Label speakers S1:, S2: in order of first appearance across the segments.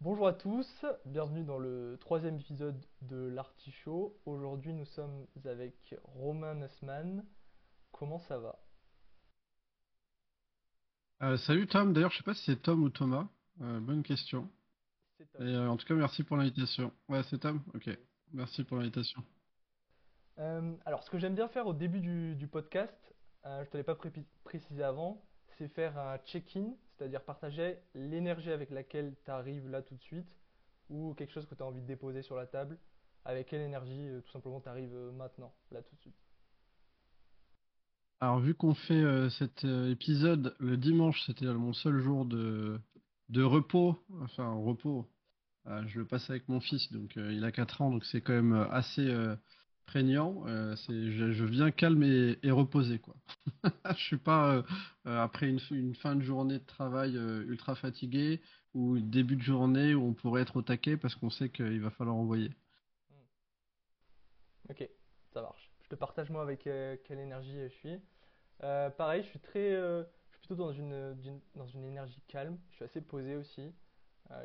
S1: Bonjour à tous, bienvenue dans le troisième épisode de l'Artichaut. Aujourd'hui nous sommes avec Romain Nussmann. Comment ça va?
S2: Euh, salut Tom, d'ailleurs je sais pas si c'est Tom ou Thomas, Euh, bonne question.
S1: C'est
S2: Et
S1: Tom.
S2: euh, en tout cas merci pour l'invitation. Ouais c'est Tom? Ok, merci pour l'invitation.
S1: Alors ce que j'aime bien faire au début du, du podcast, je ne te l'ai pas pré- précisé avant, c'est faire un check-in, c'est-à-dire partager l'énergie avec laquelle tu arrives là tout de suite ou quelque chose que tu as envie de déposer sur la table, avec quelle énergie euh, tout simplement tu arrives maintenant, là tout de suite.
S2: Alors vu qu'on fait euh, cet euh, épisode le dimanche, c'était mon seul jour de, de repos, enfin repos, Euh, je le passe avec mon fils, donc euh, il a 4 ans, donc c'est quand même euh, assez euh, prégnant. Euh, je, viens calme et, et reposé quoi. Je suis pas euh, euh, après une, une fin de journée de travail euh, ultra fatigué ou début de journée où on pourrait être au taquet parce qu'on sait qu'il va falloir envoyer.
S1: Hmm. Ok, ça marche. Je te partage moi avec quelle énergie je suis. Pareil, je suis très, je suis plutôt dans une, d'une- dans une énergie calme. Je suis assez posé aussi.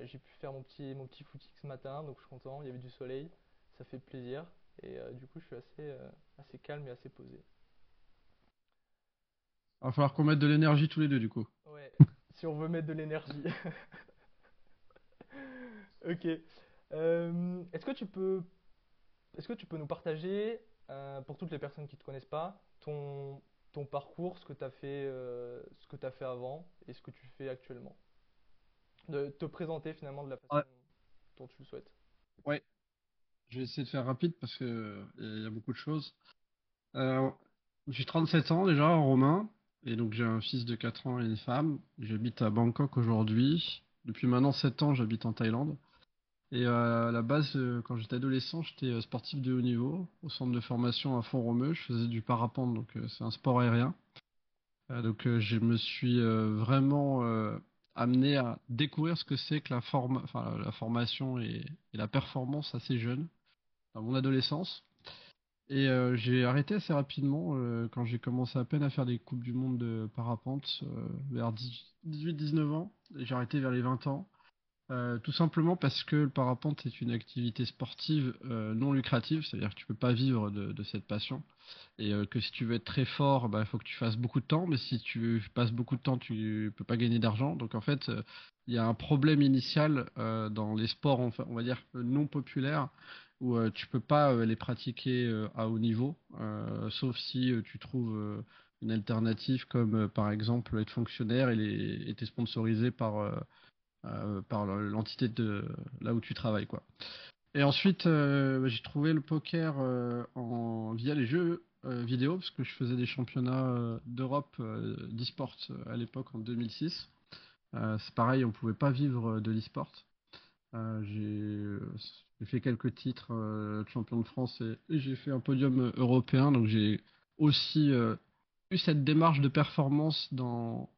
S1: J'ai pu faire mon petit, mon petit footing ce matin, donc je suis content. Il y avait du soleil, ça fait plaisir. Et euh, du coup, je suis assez, euh, assez calme et assez posé.
S2: Il va falloir qu'on mette de l'énergie tous les deux du coup.
S1: Ouais, si on veut mettre de l'énergie. Ok. Euh, est-ce que tu peux, est-ce que tu peux nous partager, euh, pour toutes les personnes qui ne te connaissent pas, ton, ton parcours, ce que tu as fait, euh, ce que tu fait avant et ce que tu fais actuellement? De te présenter finalement de la façon
S2: Ouais.
S1: dont tu le souhaites.
S2: Ouais, je vais essayer de faire rapide parce que euh, y a beaucoup de choses. Euh, j'ai 37 ans déjà, Romain, et donc j'ai un fils de 4 ans et une femme. J'habite à Bangkok aujourd'hui. Depuis maintenant 7 ans, j'habite en Thaïlande. Et euh, à la base, euh, quand j'étais adolescent, j'étais euh, sportif de haut niveau au centre de formation à Font-Romeu. Je faisais du parapente, donc c'est un sport aérien. Donc je me suis vraiment amené à découvrir ce que c'est que la la formation et, et la performance assez jeune, dans mon adolescence. Et euh, j'ai arrêté assez rapidement euh, quand j'ai commencé à peine à faire des coupes du monde de parapente euh, vers 18-19 ans. J'ai arrêté vers les 20 ans. Tout simplement parce que le parapente est une activité sportive non lucrative, c'est-à-dire que tu peux pas vivre de, cette passion. Et que si tu veux être très fort, bah, il faut que tu fasses beaucoup de temps, mais si tu passes beaucoup de temps, tu peux pas gagner d'argent. Donc en fait, il y a un problème initial dans les sports, on va dire non populaires, où euh, tu peux pas euh, les pratiquer euh, à haut niveau, sauf si tu trouves une alternative comme par exemple être fonctionnaire et les, et t'es sponsorisé par par le- l'entité de là où tu travailles, quoi. Et ensuite, bah, j'ai trouvé le poker en, via les jeux vidéo, parce que je faisais des championnats d'Europe d'e-sport à l'époque en 2006. Euh, c'est pareil, on pouvait pas vivre de l'e-sport. J'ai j'ai fait quelques titres euh, champion de France et, j'ai fait un podium euh, européen, donc j'ai aussi euh, eu cette démarche de performance dans,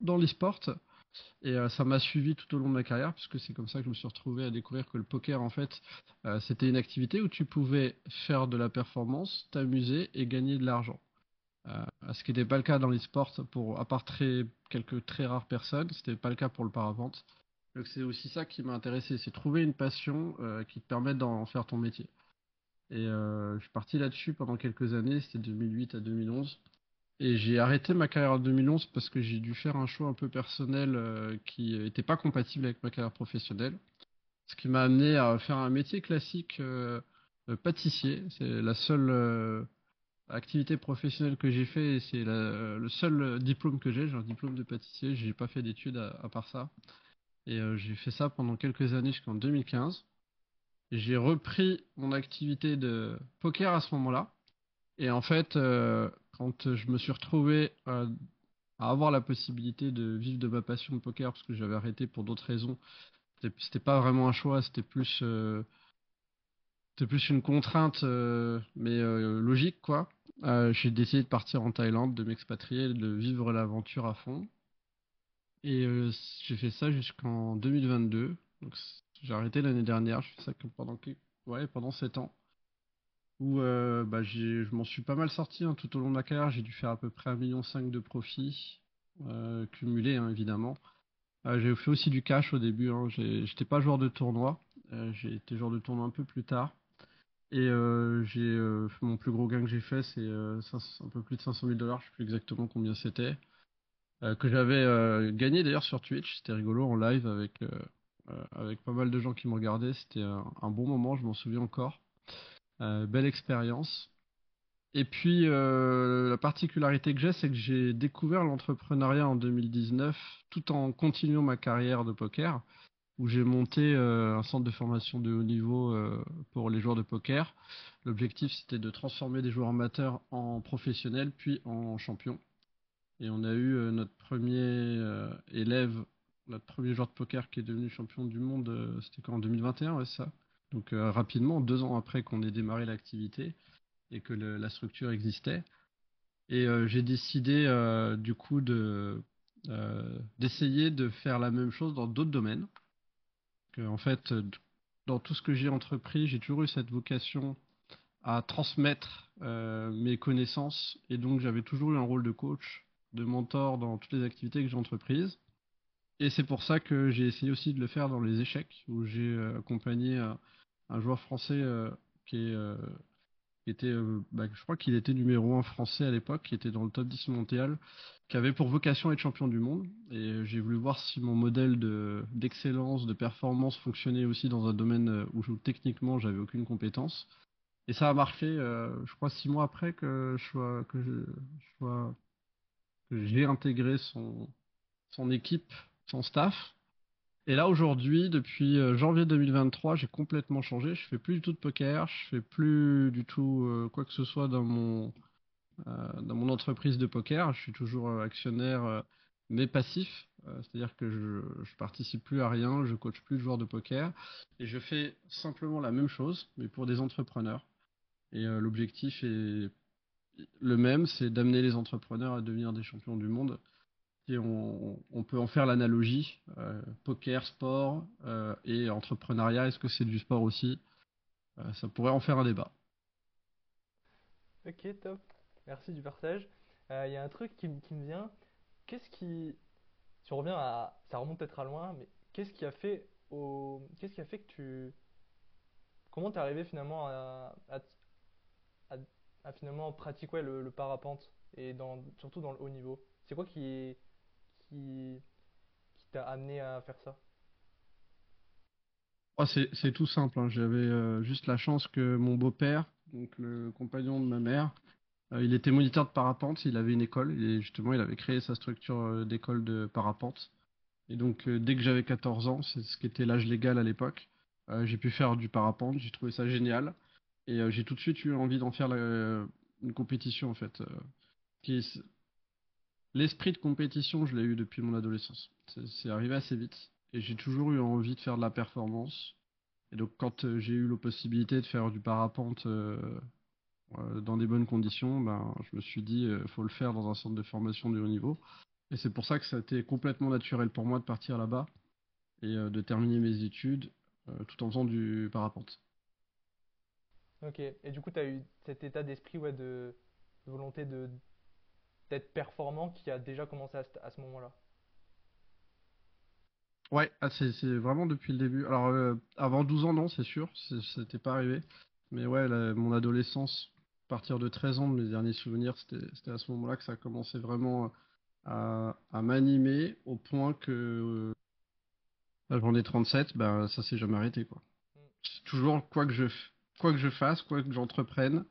S2: dans l'e-sport. Et euh, ça m'a suivi tout au long de ma carrière, puisque c'est comme ça que je me suis retrouvé à découvrir que le poker, en fait, c'était une activité où tu pouvais faire de la performance, t'amuser et gagner de l'argent. Ce qui n'était pas le cas dans l'e-sport, pour, à part très, quelques très rares personnes, c'était pas le cas pour le parapente. Donc c'est aussi ça qui m'a intéressé, c'est trouver une passion euh, qui te permette d'en faire ton métier. Et euh, je suis parti là-dessus pendant quelques années, c'était 2008 à 2011. Et j'ai arrêté ma carrière en 2011 parce que j'ai dû faire un choix un peu personnel euh, qui n'était pas compatible avec ma carrière professionnelle. Ce qui m'a amené à faire un métier classique pâtissier. C'est la seule activité professionnelle que j'ai fait et c'est le seul diplôme que j'ai. J'ai un diplôme de pâtissier, j'ai pas fait d'études à part ça. Et euh, j'ai fait ça pendant quelques années jusqu'en 2015. J'ai repris mon activité de poker à ce moment-là. Et en fait, euh, quand je me suis retrouvé euh, à avoir la possibilité de vivre de ma passion de poker, parce que j'avais arrêté pour d'autres raisons, c'était pas vraiment un choix, c'était plus, plus une contrainte, mais logique, quoi. J'ai décidé de partir en Thaïlande, de m'expatrier, de vivre l'aventure à fond. Et euh, j'ai fait ça jusqu'en 2022. Donc j'ai arrêté l'année dernière, j'ai fait ça pendant, ouais, pendant 7 ans. Où euh, bah, je m'en suis pas mal sorti hein, tout au long de ma carrière. J'ai dû faire à peu près un million cinq de profits, euh, cumulés hein, évidemment. Euh, j'ai fait aussi du cash au début. Hein. J'étais pas joueur de tournoi. Euh, j'ai été joueur de tournoi un peu plus tard. Et j'ai mon plus gros gain que j'ai fait, c'est un peu plus de 500 000 dollars. Je sais plus exactement combien c'était. Que j'avais gagné d'ailleurs sur Twitch. C'était rigolo en live avec avec pas mal de gens qui me regardaient. C'était un, bon moment. Je m'en souviens encore. belle expérience. Et puis, euh, la particularité que j'ai, c'est que j'ai découvert l'entrepreneuriat en 2019 tout en continuant ma carrière de poker, où j'ai monté euh, un centre de formation de haut niveau euh, pour les joueurs de poker. L'objectif, c'était de transformer des joueurs amateurs en professionnels, puis en champions. Et on a eu notre premier élève, notre premier joueur de poker qui est devenu champion du monde, c'était quand en 2021, ouais, ça. Donc rapidement, deux ans après qu'on ait démarré l'activité et que la structure existait. Et euh, j'ai décidé euh, du coup de euh, d'essayer de faire la même chose dans d'autres domaines. En fait, dans tout ce que j'ai entrepris, j'ai toujours eu cette vocation à transmettre mes connaissances et donc j'avais toujours eu un rôle de coach, de mentor dans toutes les activités que j'ai entreprises. Et c'est pour ça que j'ai essayé aussi de le faire dans les échecs, où j'ai accompagné un joueur français qui est qui était, euh, bah, je crois qu'il était numéro 1 français à l'époque, qui était dans le top 10 mondial, qui avait pour vocation être champion du monde. Et j'ai voulu voir si mon modèle de, d'excellence, de performance fonctionnait aussi dans un domaine euh, où, techniquement j'avais aucune compétence. Et ça a marché, euh, je crois, six mois après que je sois, que je, sois, j'ai intégré son, son équipe, son staff. Et là aujourd'hui, depuis euh, janvier 2023, j'ai complètement changé. Je fais plus du tout de poker, je fais plus du tout euh, quoi que ce soit dans mon euh, dans mon entreprise de poker. Je suis toujours actionnaire mais passif, c'est-à-dire que je, je participe plus à rien, je coach plus de joueurs de poker et je fais simplement la même chose mais pour des entrepreneurs. Et l'objectif est le même, c'est d'amener les entrepreneurs à devenir des champions du monde on, peut en faire l'analogie, euh, poker, sport euh, et entrepreneuriat, est-ce que c'est du sport aussi? Euh, Ça pourrait en faire un débat.
S1: Ok, top. Merci du partage. Il y a un truc qui, me vient. Qu'est-ce qui... Si on revient à... Ça remonte peut-être à loin, mais qu'est-ce qui a fait au... Qu'est-ce qui a fait que tu... Comment t'es arrivé finalement à, à, finalement pratiquer le, parapente et surtout dans le haut niveau C'est quoi qui, t'a amené à faire ça?
S2: C'est, tout simple. Hein. J'avais euh, juste la chance que mon beau-père, donc le compagnon de ma mère, euh, il était moniteur de parapente. Il avait une école et justement, il avait créé sa structure euh, d'école de parapente. Et donc, dès que j'avais 14 ans, c'est ce qui était l'âge légal à l'époque, j'ai pu faire du parapente. J'ai trouvé ça génial. Et j'ai tout de suite eu envie d'en faire une compétition en fait. qui L'esprit de compétition, je l'ai eu depuis mon adolescence. C'est arrivé assez vite. Et j'ai toujours eu envie de faire de la performance. Et donc, quand euh, j'ai eu la possibilité de faire du parapente euh, euh, dans des bonnes conditions, ben, je me suis dit, il faut le faire dans un centre de formation de haut niveau. Et c'est pour ça que ça a été complètement naturel pour moi de partir là-bas et de terminer mes études tout en faisant du parapente.
S1: Ok. Et du coup, tu as eu cet état d'esprit ouais, de volonté de d'être performant qui a déjà commencé à, ce moment-là?
S2: Ouais, ah, c'est vraiment depuis le début. Alors, euh, avant 12 ans, non, c'est sûr, c'était pas arrivé. Mais ouais, mon adolescence, à partir de 13 ans, mes derniers souvenirs, c'était à ce moment-là que ça a commencé vraiment à, m'animer au point que euh, j'en ai 37, ben, ça s'est jamais arrêté. quoi. Mm. Toujours, quoi que, je, quoi que je fasse, quoi que j'entreprenne,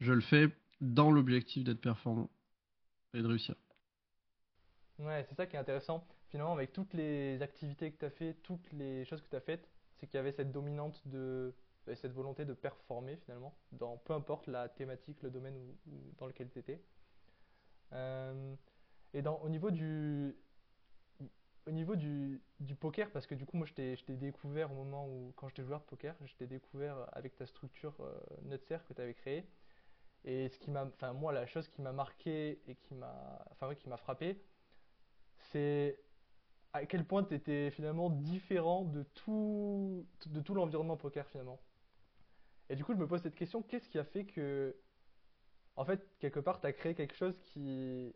S2: je le fais dans l'objectif d'être performant et de réussir.
S1: Ouais, c'est ça qui est intéressant. Finalement, avec toutes les activités que tu as fait, toutes les choses que tu as faites, c'est qu'il y avait cette dominante de cette volonté de performer finalement, dans peu importe la thématique, le domaine dans lequel tu étais. Euh, et dans, au niveau du au niveau du, poker, parce que du coup, moi, je t'ai découvert au moment où, quand j'étais joueur de poker, je t'ai découvert avec ta structure euh, Nutser que tu avais créée. Et ce qui m'a, enfin moi, la chose qui m'a marqué et qui m'a, enfin qui m'a frappé, c'est à quel point tu étais finalement différent de tout, de tout l'environnement poker finalement. Et du coup, je me pose cette question, qu'est-ce qui a fait que, en fait, quelque part, tu as créé quelque chose qui,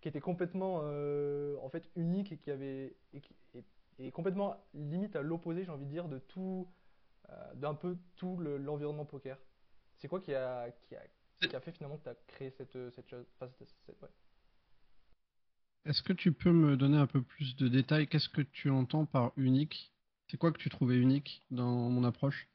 S1: qui était complètement euh, en fait unique et qui avait et, qui- et- et complètement limite à l'opposé, j'ai envie de dire, de tout, euh, d'un peu tout le- l'environnement poker. C'est quoi qui a, qui a, qui a fait finalement que tu as créé cette, euh, cette chose, enfin, cette- cette- ouais.
S2: Est-ce que tu peux me donner un peu plus de détails? Qu'est-ce que tu entends par unique? C'est quoi que tu trouvais unique dans mon approche?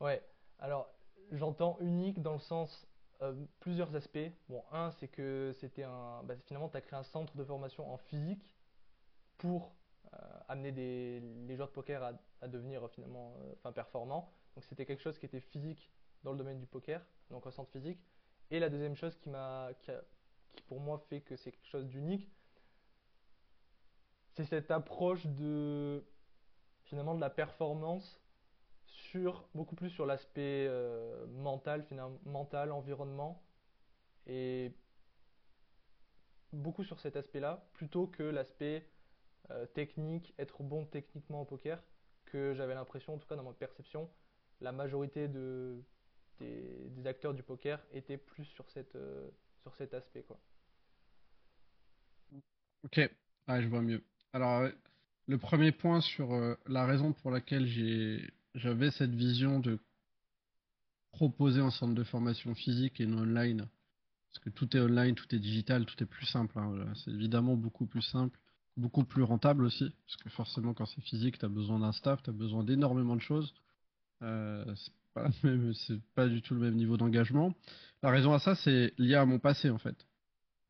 S1: Ouais, alors j'entends unique dans le sens euh, plusieurs aspects. Bon, un, c'est que c'était un, bah, finalement, tu as créé un centre de formation en physique pour euh, amener les joueurs de poker à, devenir euh, finalement enfin, performants. Donc c'était quelque chose qui était physique dans le domaine du poker, donc un centre physique. Et la deuxième chose qui m'a, qui qui pour moi fait que c'est quelque chose d'unique, c'est cette approche de finalement de la performance sur beaucoup plus sur l'aspect euh, mental, finalement, mental, environnement et beaucoup sur cet aspect-là plutôt que l'aspect euh, technique, être bon techniquement au poker, que j'avais l'impression, en tout cas dans ma perception, la majorité de, des, acteurs du poker étaient plus sur cette, euh, sur cet aspect, quoi.
S2: Ok, ah, je vois mieux. Alors, le premier point sur la raison pour laquelle j'ai j'avais cette vision de proposer un centre de formation physique et non online, parce que tout est online, tout est digital, tout est plus simple. hein. C'est évidemment beaucoup plus simple, beaucoup plus rentable aussi, parce que forcément quand c'est physique, tu as besoin d'un staff, tu as besoin d'énormément de choses. Euh, c'est pas pas du tout le même niveau d'engagement. La raison à ça, c'est lié à mon passé en fait.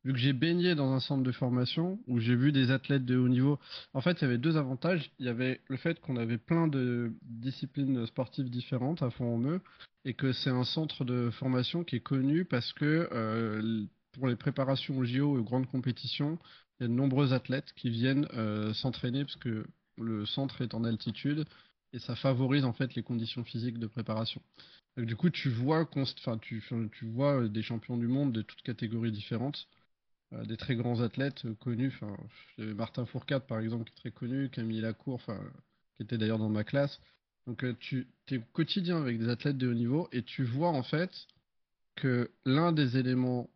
S2: Vu que j'ai baigné dans un centre de formation où j'ai vu des athlètes de haut niveau, en fait, il y avait deux avantages. Il y avait le fait qu'on avait plein de disciplines sportives différentes à fond en eux et que c'est un centre de formation qui est connu parce que euh, pour les préparations aux JO et aux grandes compétitions, il y a de nombreux athlètes qui viennent euh, s'entraîner parce que le centre est en altitude et ça favorise en fait les conditions physiques de préparation. Du coup, tu vois, euh, des champions du monde de toutes catégories différentes des très grands athlètes euh, connus. Enfin, Martin Fourcade, par exemple, qui est très connu, Camille Lacour, enfin, qui était d'ailleurs dans ma classe. Donc, euh, tu es quotidien avec des athlètes de haut niveau et tu vois en fait que l'un des éléments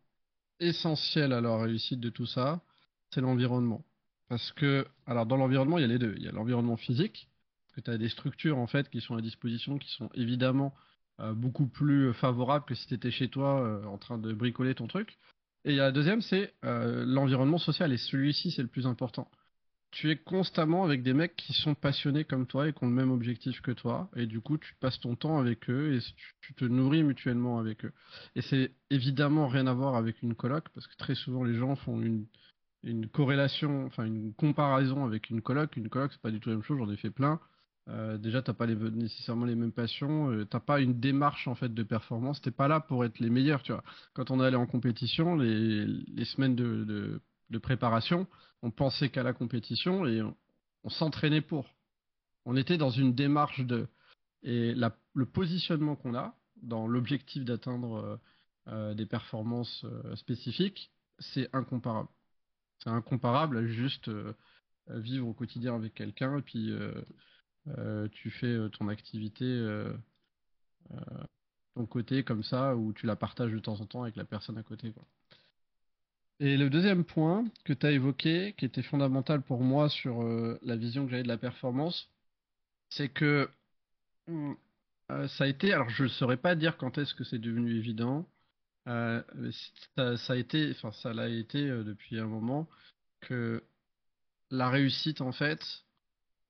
S2: essentiels à la réussite de tout ça, c'est l'environnement. Parce que, alors dans l'environnement, il y a les deux. Il y a l'environnement physique, parce que tu as des structures en fait qui sont à disposition, qui sont évidemment euh, beaucoup plus favorables que si tu étais chez toi euh, en train de bricoler ton truc. Et la deuxième, c'est euh, l'environnement social. Et celui-ci, c'est le plus important. Tu es constamment avec des mecs qui sont passionnés comme toi et qui ont le même objectif que toi. Et du coup, tu passes ton temps avec eux et tu, tu te nourris mutuellement avec eux. Et c'est évidemment rien à voir avec une coloc, parce que très souvent, les gens font une, une corrélation, enfin une comparaison avec une coloc. Une coloc, c'est pas du tout la même chose, j'en ai fait plein. Euh, déjà, t'as pas nécessairement les mêmes passions, euh, t'as pas une démarche en fait de performance, t'es pas là pour être les meilleurs, tu vois. Quand on allé en compétition, les, les semaines de, de, préparation, on pensait qu'à la compétition et on, s'entraînait pour. On était dans une démarche de et le positionnement qu'on a dans l'objectif d'atteindre euh, euh, des performances euh, spécifiques, c'est incomparable. C'est incomparable à juste vivre au quotidien avec quelqu'un et puis tu fais euh, ton activité euh, euh, ton côté comme ça ou tu la partages de temps en temps avec la personne à côté. Quoi. Et le deuxième point que tu as évoqué, qui était fondamental pour moi sur euh, la vision que j'avais de la performance, c'est que hum, euh, ça a été, alors je ne saurais pas dire quand est-ce que c'est devenu évident, euh, ça, ça, a été, enfin ça l'a été euh, depuis un moment, que la réussite en fait,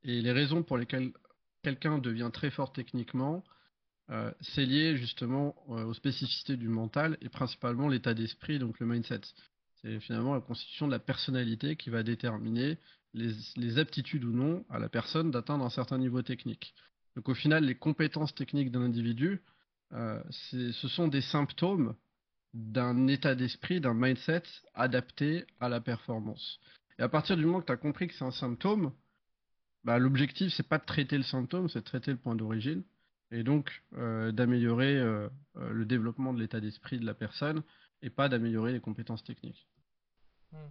S2: et les raisons pour lesquelles quelqu'un devient très fort techniquement, euh, c'est lié justement euh, aux spécificités du mental et principalement l'état d'esprit, donc le mindset. C'est finalement la constitution de la personnalité qui va déterminer les, aptitudes ou non à la personne d'atteindre un certain niveau technique. Donc au final, les compétences techniques d'un individu, euh, ce sont des symptômes d'un état d'esprit, d'un mindset adapté à la performance. Et à partir du moment que tu as compris que c'est un symptôme, bah, l'objectif, c'est pas de traiter le symptôme, c'est de traiter le point d'origine, et donc euh, d'améliorer euh, euh, le développement de l'état d'esprit de la personne, et pas d'améliorer les compétences techniques.
S1: Hmm.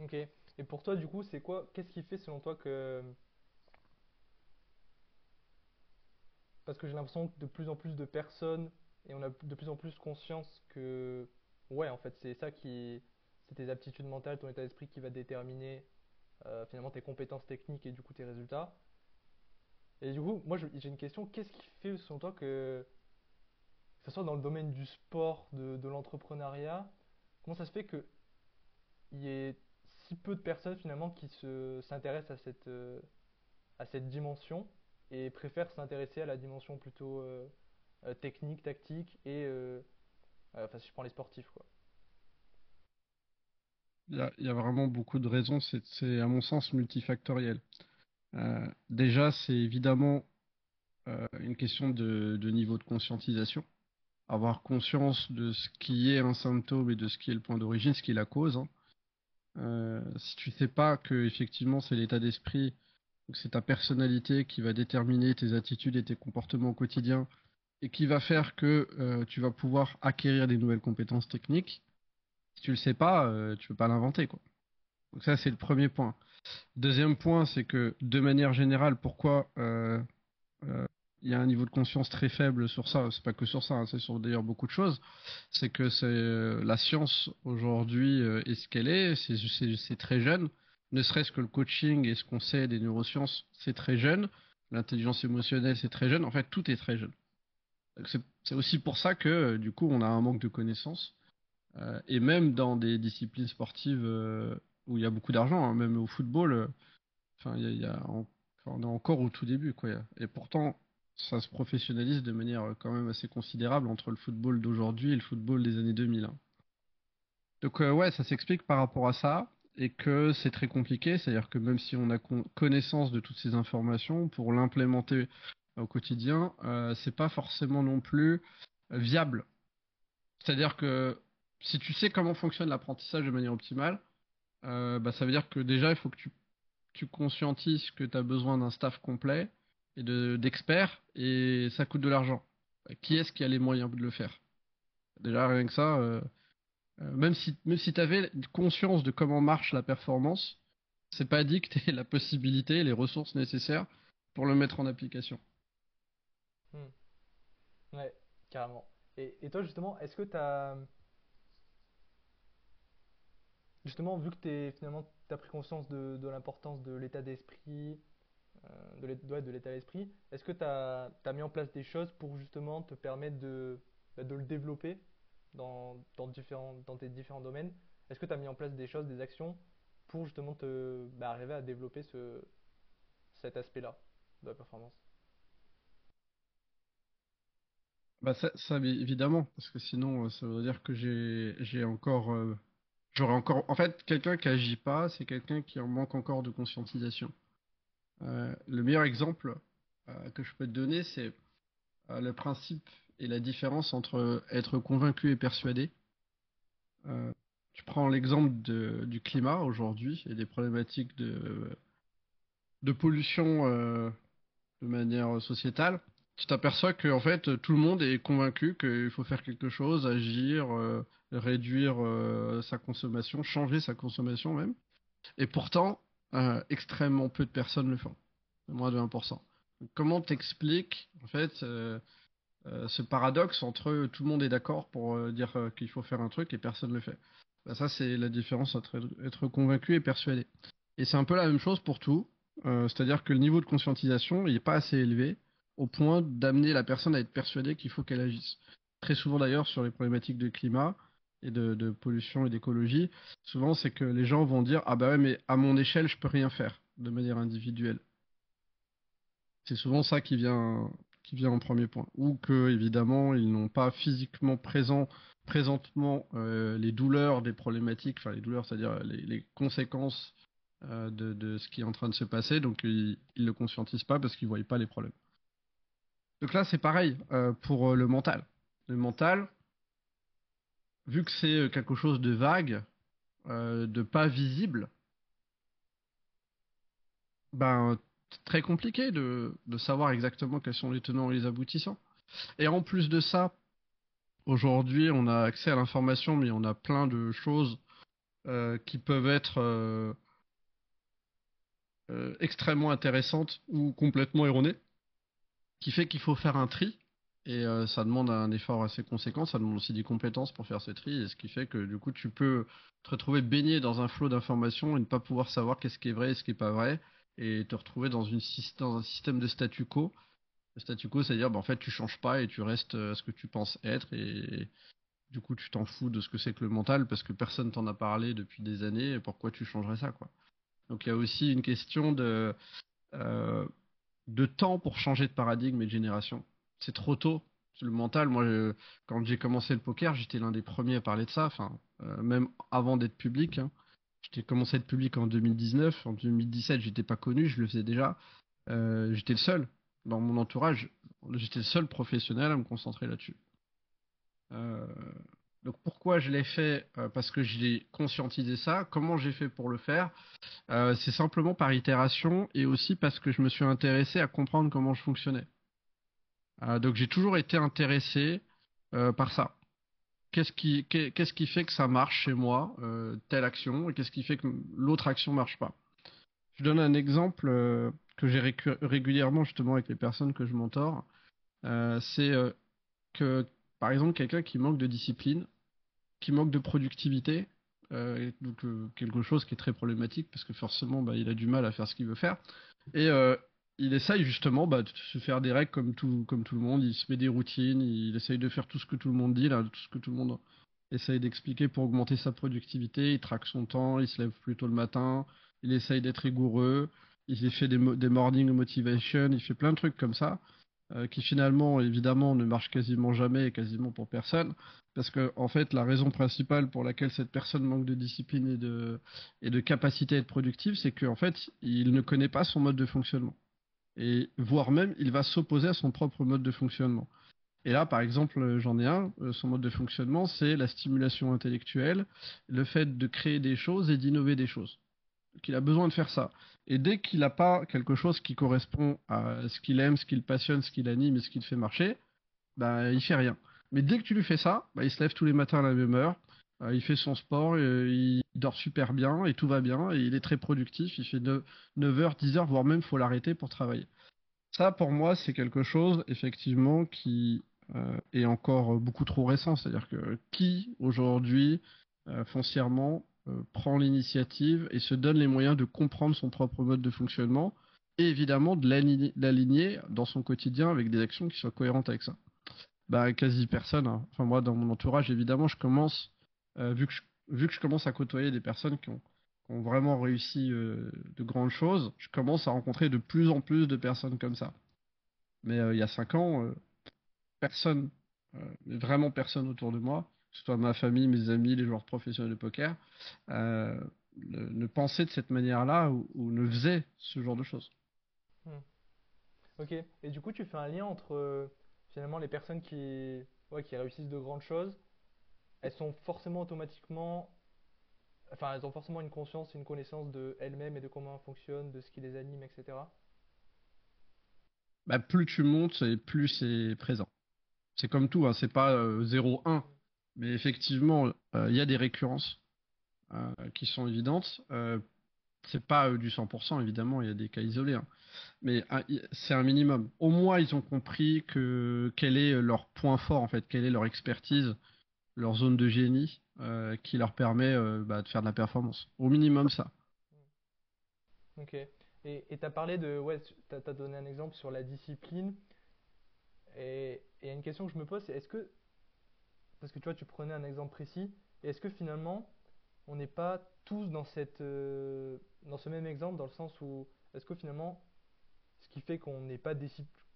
S1: Ok. Et pour toi, du coup, c'est quoi, qu'est-ce qui fait selon toi que... Parce que j'ai l'impression que de plus en plus de personnes, et on a de plus en plus conscience que, ouais, en fait, c'est ça qui, c'est tes aptitudes mentales, ton état d'esprit qui va déterminer euh, finalement tes compétences techniques et du coup tes résultats. Et du coup, moi j'ai une question, qu'est-ce qui fait selon toi que, que ce soit dans le domaine du sport, de, l'entrepreneuriat, comment ça se fait qu'il y ait si peu de personnes finalement qui se s'intéressent à cette, euh, à cette dimension et préfèrent s'intéresser à la dimension plutôt euh, euh, technique, tactique et enfin si je prends les sportifs quoi.
S2: Il y a, y a vraiment beaucoup de raisons, c'est à mon sens multifactoriel. Euh, déjà, c'est évidemment euh, une question de, niveau de conscientisation. Avoir conscience de ce qui est un symptôme et de ce qui est le point d'origine, ce qui est la cause. hein. Euh, si tu sais pas que effectivement c'est l'état d'esprit, c'est ta personnalité qui va déterminer tes attitudes et tes comportements au quotidien et qui va faire que tu vas pouvoir acquérir des nouvelles compétences techniques, si tu le sais pas, euh, tu peux pas l'inventer quoi. Donc ça c'est le premier point. Deuxième point, c'est que de manière générale, pourquoi euh, euh, il y a un niveau de conscience très faible sur ça, c'est pas que sur ça, hein, c'est sur d'ailleurs beaucoup de choses, c'est que c'est euh, la science aujourd'hui est ce qu'elle est, c'est très jeune, ne serait-ce que le coaching et ce qu'on sait des neurosciences, c'est très jeune, l'intelligence émotionnelle, c'est très jeune, en fait tout est très jeune. C'est aussi pour ça que du coup on a un manque de connaissances, Euh, et même dans des disciplines sportives euh, où il y a beaucoup d'argent, hein, même au football, euh, enfin on est encore au tout début quoi. Et pourtant ça se professionnalise de manière quand même assez considérable entre le football d'aujourd'hui et le football des années 2000. hein. Donc euh, ouais, ça s'explique par rapport à ça et que c'est très compliqué, c'est-à-dire que même si on a con- connaissance de toutes ces informations, pour l'implémenter au quotidien, euh, c'est pas forcément non plus viable. C'est-à-dire que si tu sais comment fonctionne l'apprentissage de manière optimale, euh, bah, ça veut dire que déjà il faut que tu, tu conscientises que tu as besoin d'un staff complet et de d'experts et ça coûte de l'argent. Qui est-ce qui a les moyens de le faire? Déjà rien que ça, euh, euh, même si même si tu avais conscience de comment marche la performance, c'est pas dit que tu la possibilité, les ressources nécessaires pour le mettre en application.
S1: Hmm. Ouais, carrément. Et, et toi justement, est-ce que t'as justement vu que t'es finalement t'as pris conscience de, l'importance de l'état d'esprit, euh, de l'état d'esprit, est-ce que t'as t'as mis en place des choses pour justement te permettre de bah, le développer dans tes différents domaines? Est-ce que t'as mis en place des choses, des actions pour justement te bah, arriver à développer ce cet aspect-là de la performance?
S2: Bah ça, évidemment, parce que sinon euh, ça veut dire que j'ai encore euh, j'aurais encore en fait quelqu'un qui agit pas, c'est quelqu'un qui en manque encore de conscientisation. Euh, le meilleur exemple euh, que je peux te donner, c'est euh, le principe et la différence entre être convaincu et persuadé. Tu prends l'exemple du climat aujourd'hui et des problématiques de, pollution de manière sociétale. Tu t'aperçois que en fait tout le monde est convaincu qu'il faut faire quelque chose, agir, réduire euh, sa consommation, changer sa consommation même. Et pourtant, euh, extrêmement peu de personnes le font, moins de 1%. Donc, comment t'expliques en fait euh, ce paradoxe entre tout le monde est d'accord pour dire qu'il faut faire un truc et personne ne le fait? Bah, ça, c'est la différence entre être convaincu et persuadé. Et c'est un peu la même chose pour tout. C'est-à-dire que le niveau de conscientisation, n'est pas assez élevé au point d'amener la personne à être persuadée qu'il faut qu'elle agisse. Très souvent d'ailleurs sur les problématiques de climat et de, pollution et d'écologie, souvent c'est que les gens vont dire ah bah ouais mais à mon échelle je peux rien faire de manière individuelle. C'est souvent ça qui vient en premier point. Ou que évidemment ils n'ont pas physiquement présent présentement euh, les douleurs des problématiques, enfin les douleurs c'est-à-dire les, conséquences euh, de, de ce qui est en train de se passer, donc ils ne le conscientisent pas parce qu'ils ne voient pas les problèmes. Donc là, c'est pareil euh, pour le mental. Le mental, vu que c'est euh, quelque chose de vague, euh, de pas visible, ben très compliqué de, savoir exactement quels sont les tenants et les aboutissants. Et en plus de ça, aujourd'hui, on a accès à l'information, mais on a plein de choses euh, qui peuvent être extrêmement intéressantes ou complètement erronées, qui fait qu'il faut faire un tri Et euh, ça demande un effort assez conséquent, ça demande aussi des compétences pour faire ce tri, et ce qui fait que du coup tu peux te retrouver baigné dans un flot d'informations et ne pas pouvoir savoir qu'est-ce qui est vrai et ce qui est pas vrai, et te retrouver dans, un système de statu quo. Le statu quo, c'est-à-dire bah, en fait tu changes pas et tu restes à ce que tu penses être, et du coup tu t'en fous de ce que c'est que le mental parce que personne t'en a parlé depuis des années, et pourquoi tu changerais ça quoi. Donc il y a aussi une question de, euh, de temps pour changer de paradigme et de génération c'est trop tôt. Le mental, moi, quand j'ai commencé le poker, j'étais l'un des premiers à parler de ça, enfin, euh, même avant d'être public. Hein. J'étais commencé à être public en 2019, en 2017, j'étais pas connu, je le faisais déjà. Euh, j'étais le seul dans mon entourage, j'étais le seul professionnel à me concentrer là-dessus. Euh, donc pourquoi je l'ai fait? Parce que j'ai conscientisé ça. Comment j'ai fait pour le faire? C'est simplement par itération et aussi parce que je me suis intéressé à comprendre comment je fonctionnais. Euh, donc j'ai toujours été intéressé euh, par ça. Qu'est-ce qui, fait que ça marche chez moi, euh, telle action, et qu'est-ce qui fait que l'autre action marche pas? Je donne un exemple que j'ai régulièrement justement avec les personnes que je mentore. c'est que, par exemple, quelqu'un qui manque de discipline, qui manque de productivité, donc quelque chose qui est très problématique parce que forcément bah, il a du mal à faire ce qu'il veut faire et il essaye justement bah, de se faire des règles comme tout, le monde. Il se met des routines, il essaye de faire tout ce que tout le monde dit, là, tout ce que tout le monde essaye d'expliquer pour augmenter sa productivité. Il traque son temps, il se lève plus tôt le matin, il essaye d'être rigoureux, il fait des, morning motivation, il fait plein de trucs comme ça, euh, qui finalement, évidemment, ne marchent quasiment jamais et quasiment pour personne. Parce que, en fait, la raison principale pour laquelle cette personne manque de discipline et de, et capacité à être productive, c'est qu'en fait, il ne connaît pas son mode de fonctionnement et voire même il va s'opposer à son propre mode de fonctionnement. Et là, par exemple, j'en ai un, euh, son mode de fonctionnement, c'est la stimulation intellectuelle, le fait de créer des choses et d'innover des choses. qu'il a besoin de faire ça. Et dès qu'il n'a pas quelque chose qui correspond à ce qu'il aime, ce qu'il passionne, ce qu'il anime et ce qu'il fait marcher, bah, il fait rien. Mais dès que tu lui fais ça, bah, il se lève tous les matins à la même heure, euh, il fait son sport, euh, il dort super bien et tout va bien et il est très productif. Il fait 9, h 10 h voire même faut l'arrêter pour travailler. Ça, pour moi, c'est quelque chose effectivement qui euh, est encore beaucoup trop récent. C'est-à-dire que qui aujourd'hui foncièrement prend l'initiative et se donne les moyens de comprendre son propre mode de fonctionnement et évidemment de l'aligner dans son quotidien avec des actions qui soient cohérentes avec ça? Bah quasi personne. Hein. Enfin moi dans mon entourage évidemment je commence euh, vu, que je, vu que je commence à côtoyer des personnes qui ont, vraiment réussi euh, de grandes choses, je commence à rencontrer de plus en plus de personnes comme ça. Mais euh, il y a cinq ans, personne, vraiment personne autour de moi, que ce soit ma famille, mes amis, les joueurs professionnels de poker, ne, pensait de cette manière-là ou, ne faisait ce genre de choses. Hmm.
S1: Ok, et du coup tu fais un lien entre finalement les personnes qui, qui réussissent de grandes choses elles sont forcément automatiquement. Enfin, elles ont forcément une conscience, une connaissance de elles-mêmes et de comment elles fonctionnent, de ce qui les anime, etc.
S2: Bah, plus tu montes plus c'est présent. C'est comme tout, hein, c'est pas 0-1. Euh, Mais effectivement, euh, il y a des récurrences euh, qui sont évidentes. c'est pas du 100%, évidemment, il y a des cas isolés. Hein. Mais c'est un minimum. Au moins, ils ont compris que quel est leur point fort, en fait, quelle est leur expertise leur zone de génie euh, qui leur permet euh, bah, de faire de la performance. Au minimum, ça.
S1: Ok. Et tu as parlé de. Ouais, tu as, donné un exemple sur la discipline. Et, et une question que je me pose, c'est est-ce que. Parce que tu vois, tu prenais un exemple précis. Est-ce que finalement, on n'est pas tous dans, cette, euh, dans ce même exemple, dans le sens où. Est-ce que finalement, ce qui fait qu'on n'est pas,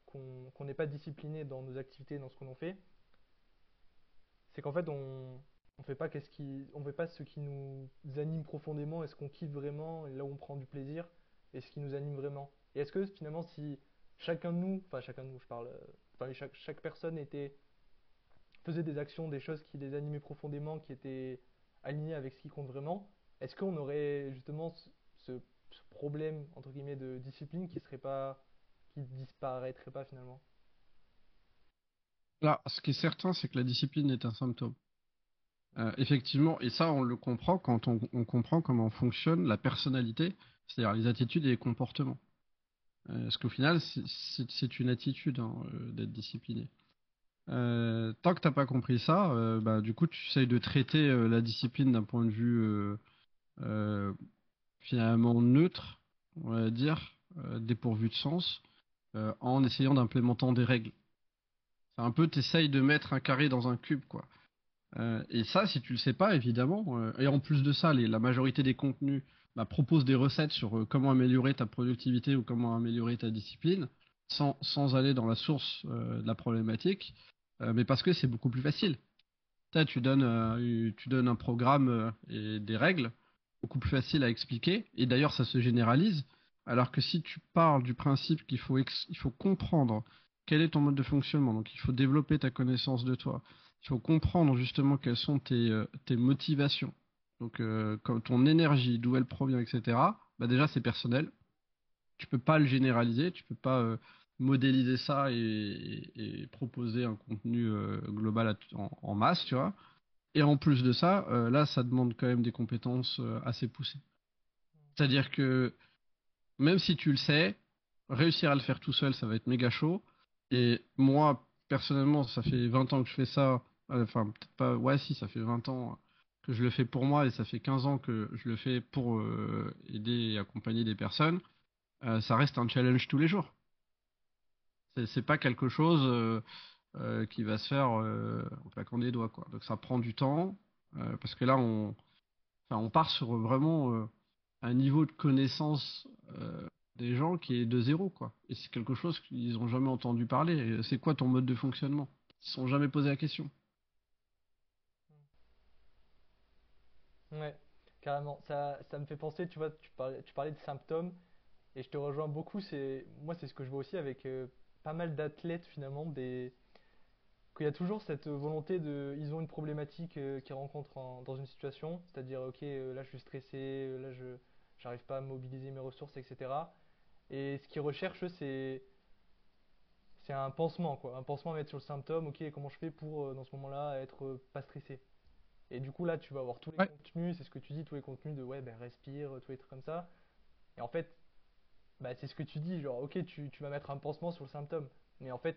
S1: qu'on n'est pas discipliné dans nos activités, dans ce qu'on fait, c'est qu'en fait on on fait pas qu'est-ce qui on fait pas ce qui nous anime profondément et ce qu'on kiffe vraiment là où on prend du plaisir et ce qui nous anime vraiment. Et est-ce que finalement si chacun de nous enfin chacun de nous je parle enfin chaque, chaque personne était faisait des actions des choses qui les animaient profondément qui étaient alignées avec ce qui compte vraiment est-ce qu'on aurait justement ce, ce, problème entre guillemets de discipline qui serait pas qui disparaîtrait pas finalement?
S2: Là, ce qui est certain, c'est que la discipline est un symptôme. Euh, effectivement, et ça, on le comprend quand on, comprend comment fonctionne la personnalité, c'est-à-dire les attitudes et les comportements. Euh, parce qu'au final, c'est une attitude hein, euh, d'être discipliné. Tant que t'as pas compris ça, bah, du coup, tu essayes de traiter la discipline d'un point de vue finalement neutre, on va dire, dépourvu de sens, en essayant d'implémentant des règles. C'est un peu, t'essayes de mettre un carré dans un cube, quoi. Euh, et ça, si tu le sais pas, évidemment, euh, et en plus de ça, les- la majorité des contenus bah, proposent des recettes sur euh, comment améliorer ta productivité ou comment améliorer ta discipline, sans, sans aller dans la source de la problématique, mais parce que c'est beaucoup plus facile. Là, tu donnes, tu donnes un programme et des règles, beaucoup plus facile à expliquer, et d'ailleurs ça se généralise, alors que si tu parles du principe qu'il faut, faut comprendre quel est ton mode de fonctionnement, donc il faut développer ta connaissance de toi, il faut comprendre justement quelles sont tes, euh, motivations, donc euh, ton énergie, d'où elle provient, etc. Bah déjà c'est personnel, tu peux pas le généraliser, tu peux pas euh, modéliser ça et, proposer un contenu global en, en masse, tu vois. Et en plus de ça, là, ça demande quand même des compétences assez poussées. C'est-à-dire que même si tu le sais, réussir à le faire tout seul, ça va être méga chaud. Et moi, personnellement, ça fait 20 ans que je fais ça. Euh, Enfin, peut-être pas. Ouais, si, ça fait 20 ans que je le fais pour moi et ça fait 15 ans que je le fais pour euh, aider et accompagner des personnes. Euh, ça reste un challenge tous les jours. C'est pas quelque chose qui va se faire en claquant des doigts, quoi. Donc ça prend du temps parce que là, on, on part sur vraiment un niveau de connaissance des gens qui est de zéro, quoi. Et c'est quelque chose qu'ils ont jamais entendu parler. C'est quoi ton mode de fonctionnement? Ils se sont jamais posé la question.
S1: Ouais, carrément. Ça, ça me fait penser, tu vois, tu parlais, tu parlais de symptômes et je te rejoins beaucoup. C'est, moi, c'est ce que je vois aussi avec euh, pas mal d'athlètes finalement, des, qu'il y a toujours cette volonté de, ils ont une problématique euh, qu'ils rencontrent en- dans une situation, c'est-à-dire, ok, euh, là je suis stressé, là je, j'arrive pas à mobiliser mes ressources, etc. Et ce qu'ils recherchent, c'est, c'est un pansement, quoi, un pansement à mettre sur le symptôme. Ok, comment je fais pour euh, dans ce moment-là être euh, pas stressé? Et du coup, là, tu vas avoir tous les
S2: Ouais.
S1: contenus, c'est ce que tu dis, tous les contenus de ouais, ben respire, tous les trucs comme ça. Et en fait, bah, c'est ce que tu dis, genre, ok, tu, tu vas mettre un pansement sur le symptôme, mais en fait,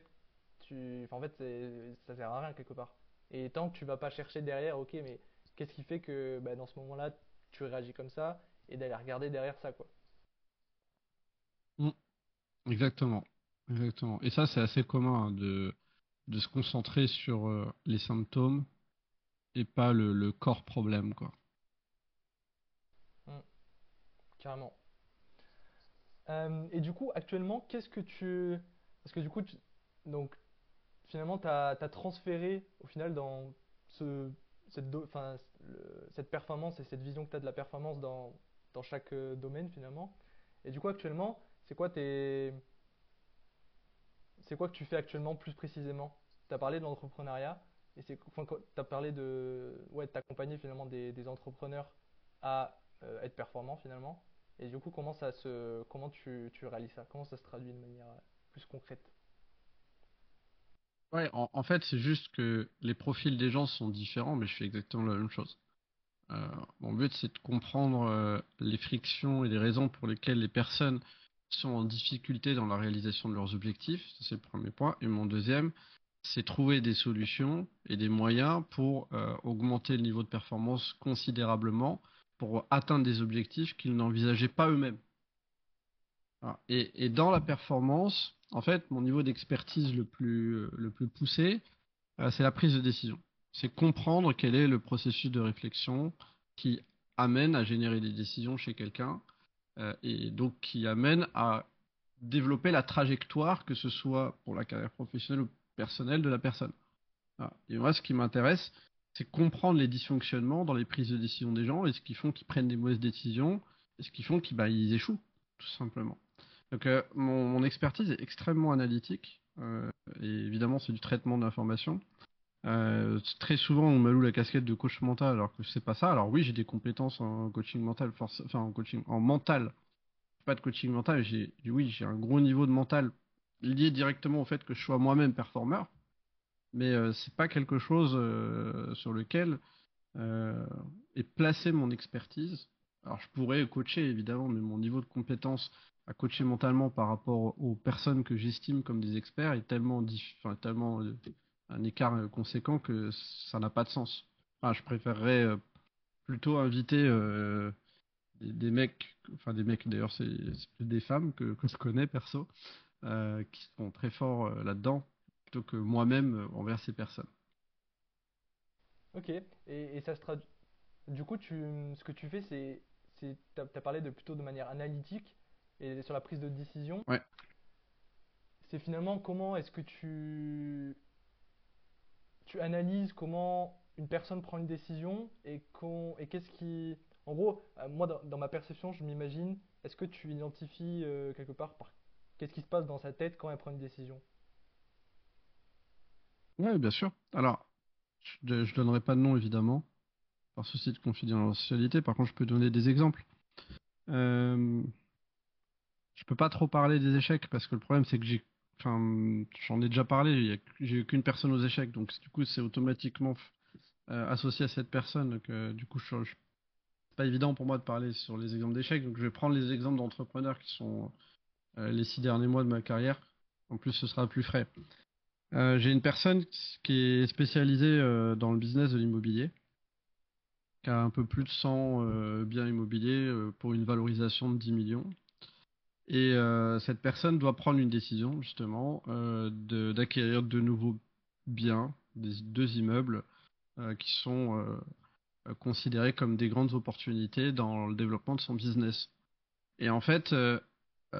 S1: tu, en fait, ça sert à rien quelque part. Et tant que tu vas pas chercher derrière, ok, mais qu'est-ce qui fait que bah, dans ce moment-là, tu réagis comme ça, et d'aller regarder derrière ça, quoi.
S2: Mm. Exactement. Exactement. Et ça, c'est assez commun hein, de, de se concentrer sur euh, les symptômes et pas le, le corps problème, quoi.
S1: Hmm, carrément. Euh, et du coup, actuellement, qu'est-ce que tu... Parce que du coup, donc, finalement, tu as, transféré au final dans ce, cette, do- cette performance et cette vision que tu as de la performance dans, dans chaque euh, domaine finalement. Et du coup, actuellement, c'est quoi tes, c'est quoi que tu fais actuellement plus précisément? Tu as parlé de l'entrepreneuriat et c'est, enfin, as parlé de, ouais, t'accompagner finalement des, entrepreneurs à euh, être performants finalement. Et du coup, comment ça se, comment tu, tu réalises ça? Comment ça se traduit de manière euh, plus concrète?
S2: Ouais, en, fait, c'est juste que les profils des gens sont différents, mais je fais exactement la même chose. Euh, mon but, c'est de comprendre les frictions et les raisons pour lesquelles les personnes sont en difficulté dans la réalisation de leurs objectifs. C'est le premier point. Et mon deuxième, c'est trouver des solutions et des moyens pour euh, augmenter le niveau de performance considérablement pour atteindre des objectifs qu'ils n'envisageaient pas eux-mêmes. Et, dans la performance, en fait, mon niveau d'expertise le plus, euh, poussé, euh, c'est la prise de décision. C'est comprendre quel est le processus de réflexion qui amène à générer des décisions chez quelqu'un et donc qui amène à développer la trajectoire, que ce soit pour la carrière professionnelle ou personnelle de la personne. Et moi, ce qui m'intéresse, c'est comprendre les dysfonctionnements dans les prises de décision des gens et ce qui font qu'ils prennent des mauvaises décisions et ce qui font qu'ils bah, échouent, tout simplement. Donc, euh, mon, mon expertise est extrêmement analytique euh, et évidemment, c'est du traitement d'informations. Euh, très souvent, on m'alloue la casquette de coach mental alors que c'est pas ça. Alors oui, j'ai des compétences en coaching mental, enfin en coaching en mental, pas de coaching mental. J'ai, oui, j'ai un gros niveau de mental lié directement au fait que je sois moi-même performeur, mais euh, c'est pas quelque chose euh, sur lequel euh, est placée mon expertise. Alors je pourrais coacher évidemment, mais mon niveau de compétence à coacher mentalement par rapport aux personnes que j'estime comme des experts est tellement, tellement un écart conséquent que ça n'a pas de sens. Enfin, je préférerais plutôt inviter des, mecs, enfin des mecs d'ailleurs, c'est des femmes que, que, je connais perso, qui sont très forts là-dedans, plutôt que moi-même envers ces personnes.
S1: Ok, et, et ça se traduit. Du coup, tu, ce que tu fais, c'est. Tu as, parlé de plutôt de manière analytique et sur la prise de décision.
S2: Ouais.
S1: C'est finalement comment est-ce que tu. Tu analyses comment une personne prend une décision et, qu'est-ce qui. En gros, euh, moi, dans, ma perception, je m'imagine, est-ce que tu identifies euh, quelque part par qu'est-ce qui se passe dans sa tête quand elle prend une décision?
S2: Oui, bien sûr. Alors, je ne donnerai pas de nom, évidemment, par souci de confidentialité. Par contre, je peux donner des exemples. Euh, je peux pas trop parler des échecs parce que le problème, c'est que j'ai. Enfin, j'en ai déjà parlé, j'ai eu qu'une personne aux échecs, donc du coup, c'est automatiquement euh, associé à cette personne. Donc, euh, du coup, je, je pas évident pour moi de parler sur les exemples d'échecs, donc je vais prendre les exemples d'entrepreneurs qui sont euh, les six derniers mois de ma carrière. En plus, ce sera plus frais. J'ai une personne qui est spécialisée dans le business de l'immobilier, qui a un peu plus de 100 euh, biens immobiliers pour une valorisation de 10 millions. Et cette personne doit prendre une décision justement d'acquérir de, nouveaux biens, deux immeubles qui sont considérés comme des grandes opportunités dans le développement de son business. Et en fait,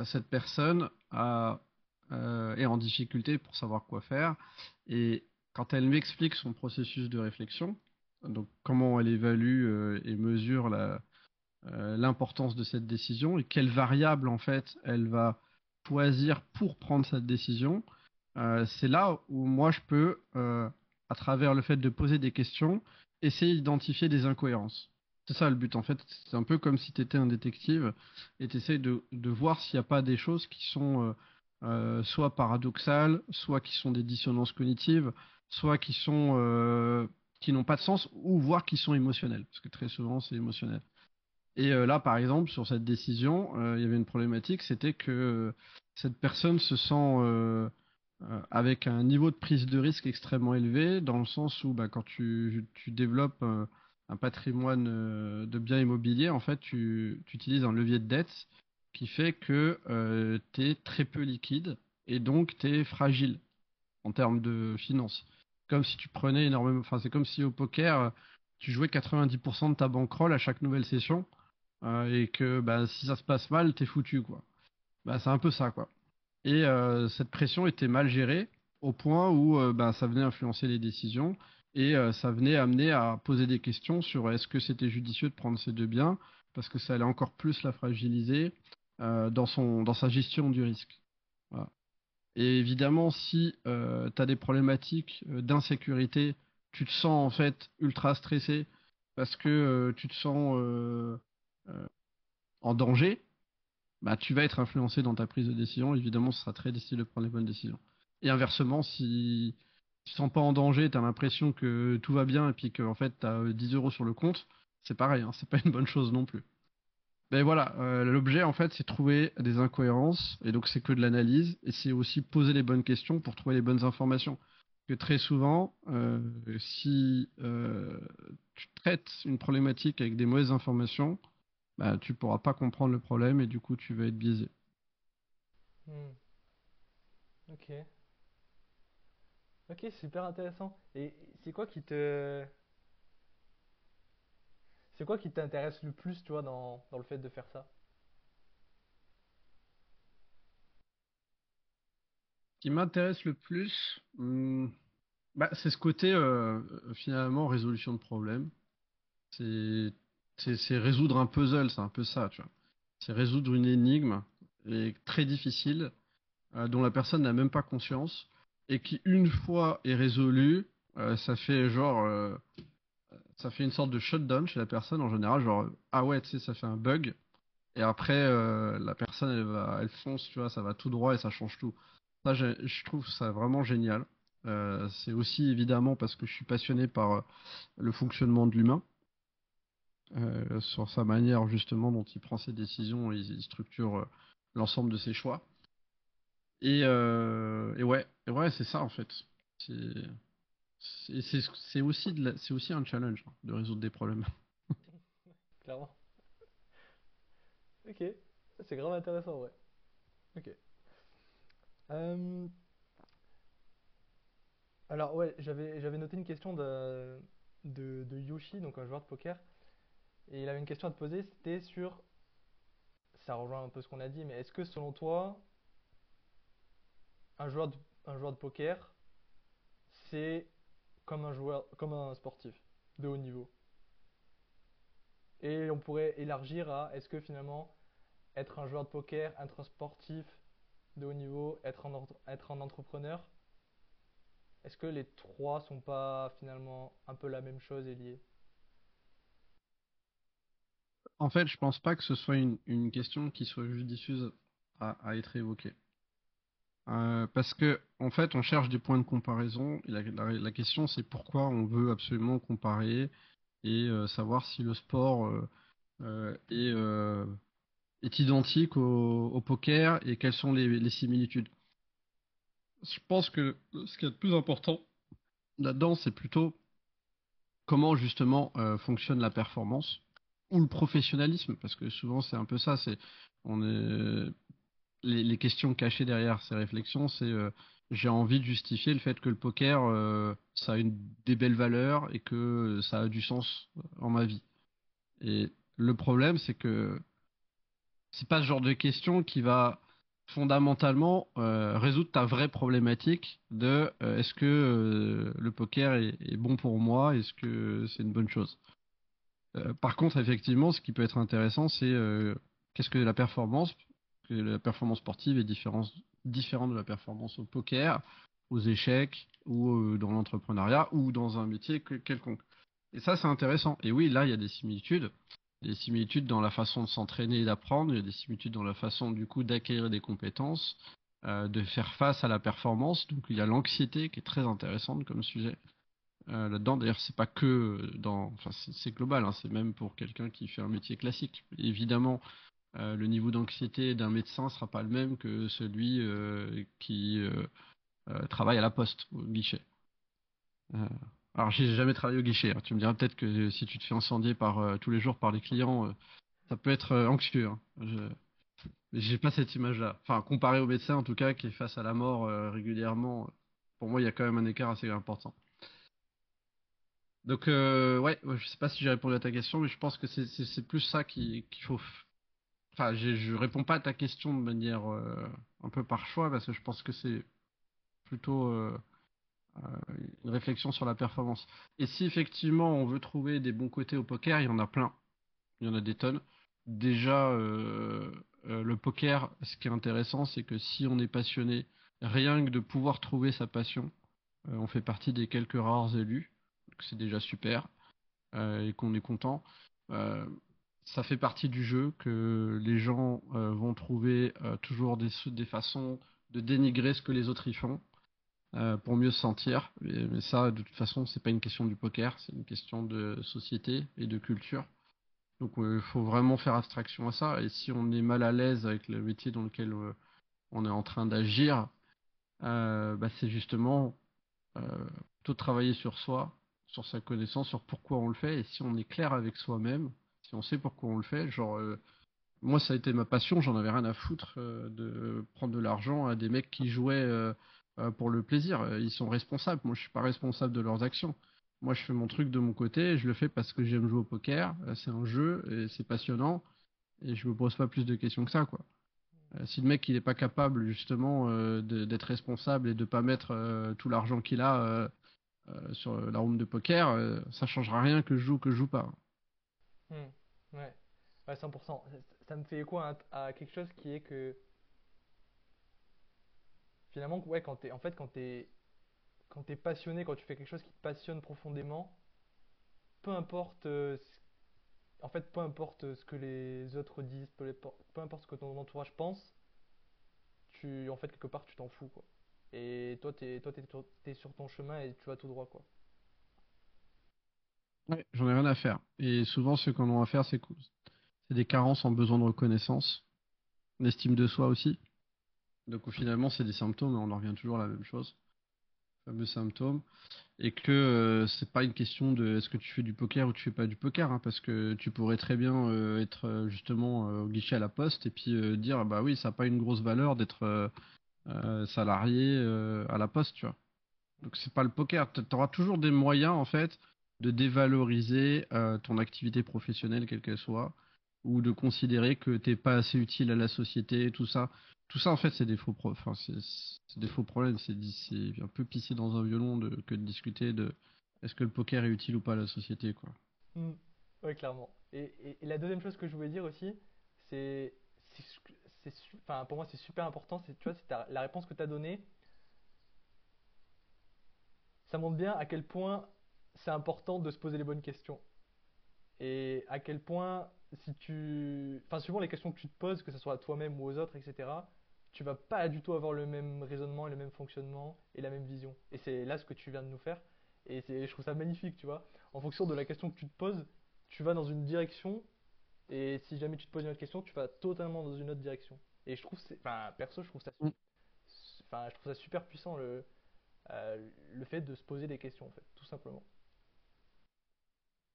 S2: cette personne euh, est en difficulté pour savoir quoi faire. Et quand elle m'explique son processus de réflexion, donc comment elle évalue euh, et mesure la, euh, l'importance de cette décision et quelles variables en fait elle va choisir pour prendre cette décision, c'est là où moi je peux, à travers le fait de poser des questions, essayer d'identifier des incohérences. C'est ça le but en fait. C'est un peu comme si tu étais un détective et tu essaies de, de, voir s'il n'y a pas des choses qui sont euh, soit paradoxales, soit qui sont des dissonances cognitives, soit qui sont euh, qui n'ont pas de sens, ou voire qui sont émotionnelles, parce que très souvent c'est émotionnel. Et euh, là, par exemple, sur cette décision, il y avait une problématique, c'était que cette personne se sent avec un niveau de prise de risque extrêmement élevé, dans le sens où bah, quand tu, développes un patrimoine de biens immobiliers, en fait, tu, utilises un levier de dette qui fait que euh, tu es très peu liquide et donc tu es fragile en termes de finances. Comme si tu prenais énormément. Enfin, c'est comme si au poker, tu jouais 90% de ta bankroll à chaque nouvelle session euh, et que bah, si ça se passe mal, t'es foutu quoi. Bah, c'est un peu ça quoi. Et euh, cette pression était mal gérée au point où bah, ça venait influencer les décisions et ça venait amener à poser des questions sur est-ce que c'était judicieux de prendre ces deux biens parce que ça allait encore plus la fragiliser euh, dans, son, dans sa gestion du risque. Et évidemment, si euh, tu as des problématiques euh, d'insécurité, tu te sens en fait ultra stressé parce que tu te sens en danger, bah, tu vas être influencé dans ta prise de décision. Évidemment, ce sera très difficile de prendre les bonnes décisions. Et inversement, si tu te sens pas en danger, tu as l'impression que tout va bien et puis que en fait tu as 10 euros sur le compte, c'est pareil, hein, c'est pas une bonne chose non plus. Ben voilà, euh, l'objet en fait c'est trouver des incohérences et donc c'est que de l'analyse et c'est aussi poser les bonnes questions pour trouver les bonnes informations. Que très souvent, euh, si euh, tu traites une problématique avec des mauvaises informations, bah, tu pourras pas comprendre le problème et du coup tu vas être biaisé.
S1: Hmm. Ok. Ok, super intéressant. Et c'est quoi qui te c'est quoi qui t'intéresse le plus, tu vois, dans, dans le fait de faire ça?
S2: Ce qui m'intéresse le plus, hmm, bah, c'est ce côté euh, finalement résolution de problème. C'est c'est résoudre un puzzle, c'est un peu ça, tu vois. C'est résoudre une énigme et très difficile euh, dont la personne n'a même pas conscience et qui une fois est résolue, euh, ça fait genre ça fait une sorte de shutdown chez la personne en général, genre ah ouais, tu sais, ça fait un bug. Et après, euh, la personne, elle va, elle fonce, tu vois, ça va tout droit et ça change tout. Ça, je, trouve ça vraiment génial. Euh, c'est aussi évidemment parce que je suis passionné par euh, le fonctionnement de l'humain, sur sa manière justement dont il prend ses décisions et il structure l'ensemble de ses choix. Et, et ouais, ouais, c'est ça en fait. C'est aussi, aussi un challenge hein, de résoudre des problèmes.
S1: Clairement. Ok, c'est grave intéressant, ouais. Ok. Euh, alors ouais, j'avais j'avais noté une question de, de, de Yoshi, donc un joueur de poker, et il avait une question à te poser, c'était sur, ça rejoint un peu ce qu'on a dit, mais est-ce que selon toi, un joueur de, poker, c'est comme un joueur, comme un sportif de haut niveau? Et on pourrait élargir à, est-ce que finalement, être un joueur de poker, être un sportif de haut niveau, être un, être un entrepreneur, est-ce que les trois sont pas finalement un peu la même chose et liés?
S2: En fait, je pense pas que ce soit une, question qui soit judicieuse à, être évoquée. Euh, parce que, en fait, on cherche des points de comparaison. La, question, c'est pourquoi on veut absolument comparer et euh, savoir si le sport euh, est, identique au, poker et quelles sont les, les similitudes. Je pense que ce qui est le plus important là-dedans, c'est plutôt comment justement fonctionne la performance ou le professionnalisme, parce que souvent c'est un peu ça, c'est on est les, questions cachées derrière ces réflexions, c'est euh, j'ai envie de justifier le fait que le poker euh, ça a une des belles valeurs et que ça a du sens en ma vie. Et le problème, c'est que c'est pas ce genre de question qui va fondamentalement euh, résoudre ta vraie problématique de est-ce que le poker est, bon pour moi, est-ce que c'est une bonne chose? Euh, par contre, effectivement, ce qui peut être intéressant, c'est euh, qu'est-ce que la performance, la performance sportive est différente, de la performance au poker, aux échecs ou euh, dans l'entrepreneuriat ou dans un métier quelconque. Et ça, c'est intéressant. Et oui, là, il y a des similitudes des similitudes dans la façon de s'entraîner et d'apprendre, il y a des similitudes dans la façon du coup d'acquérir des compétences, de faire face à la performance. Donc il y a l'anxiété qui est très intéressante comme sujet euh, là-dedans. D'ailleurs, c'est pas que dans, enfin c'est global, hein, c'est même pour quelqu'un qui fait un métier classique. Évidemment, euh, le niveau d'anxiété d'un médecin sera pas le même que celui euh, qui travaille à la poste au guichet. Alors, j'ai jamais travaillé au guichet. Hein. Tu me diras peut-être que si tu te fais incendier par tous les jours par les clients, ça peut être anxieux. Hein. Je j'ai pas cette image-là. Enfin, comparé au médecin en tout cas qui est face à la mort régulièrement, pour moi il y a quand même un écart assez important. Donc euh, ouais, je sais pas si j'ai répondu à ta question, mais je pense que c'est plus ça qu'il qu faut. Enfin, je réponds pas à ta question de manière euh, un peu par choix parce que je pense que c'est plutôt euh, une réflexion sur la performance. Et si effectivement on veut trouver des bons côtés au poker, il y en a plein. Il y en a des tonnes. Déjà, le poker, ce qui est intéressant, c'est que si on est passionné, rien que de pouvoir trouver sa passion, on fait partie des quelques rares élus. C'est déjà super euh, et qu'on est content. Euh, ça fait partie du jeu que les gens vont trouver toujours des, des façons de dénigrer ce que les autres y font euh, pour mieux se sentir. Mais, ça, de toute façon, c'est pas une question du poker, c'est une question de société et de culture. Donc il euh, faut vraiment faire abstraction à ça. Et si on est mal à l'aise avec le métier dans lequel euh, on est en train d'agir, euh, bah, c'est justement euh, plutôt travailler sur soi, sur sa connaissance, sur pourquoi on le fait. Et si on est clair avec soi-même, si on sait pourquoi on le fait, genre euh, moi ça a été ma passion, j'en avais rien à foutre euh, de prendre de l'argent à des mecs qui jouaient euh, pour le plaisir. Ils sont responsables. Moi, je suis pas responsable de leurs actions. Moi, je fais mon truc de mon côté. Je le fais parce que j'aime jouer au poker. C'est un jeu et c'est passionnant. Et je me pose pas plus de questions que ça, quoi. Si le mec il est pas capable justement d'être responsable et de pas mettre tout l'argent qu'il a euh, sur la room de poker, euh, ça changera rien que je joue ou que je joue pas.
S1: Mmh, ouais. ouais, 100%. Ça me fait écho à, quelque chose qui est que finalement, ouais, quand t'es, en t'es passionné, quand tu fais quelque chose qui te passionne profondément, peu importe, euh, en fait, peu importe ce que les autres disent, peu, peu importe ce que ton entourage pense, tu, en fait, quelque part, tu t'en fous, quoi. Et toi, t'es, toi, t'es, sur ton chemin et tu vas tout droit, quoi.
S2: Ouais, j'en ai rien à faire. Et souvent, ce qu'on a à faire, c'est c'est des carences en besoin de reconnaissance, d'estime de soi aussi. Donc finalement, c'est des symptômes, on en revient toujours à la même chose. fameux symptômes, et que euh, c'est pas une question de est-ce que tu fais du poker ou tu fais pas du poker, hein, parce que tu pourrais très bien euh, être euh, justement au guichet à la poste et puis dire bah oui ça n'a pas une grosse valeur d'être salarié à la poste, tu vois. Donc c'est pas le poker, tu auras toujours des moyens en fait de dévaloriser ton activité professionnelle quelle qu'elle soit, ou de considérer que t'es pas assez utile à la société, tout ça. Tout ça, en fait, c'est des faux, enfin, c'est des faux problèmes. C'est un peu pisser dans un violon de, que de discuter de est-ce que le poker est utile ou pas à la société, quoi.
S1: Mmh. Clairement. Et, la deuxième chose que je voulais dire aussi, c'est, enfin, pour moi, c'est super important. C'est, c'est la réponse que tu as donnée. Ça montre bien à quel point c'est important de se poser les bonnes questions. Et à quel point si tu. Enfin, suivant les questions que tu te poses, que ce soit à toi-même ou aux autres, etc., tu vas pas du tout avoir le même raisonnement, le même fonctionnement et la même vision. Et c'est là ce que tu viens de nous faire. Et je trouve ça magnifique, tu vois. En fonction de la question que tu te poses, tu vas dans une direction. Et si jamais tu te poses une autre question, tu vas totalement dans une autre direction. Et je trouve, enfin, perso, je trouve ça, mm. enfin, je trouve ça super puissant le, euh, le fait de se poser des questions, en fait, tout simplement.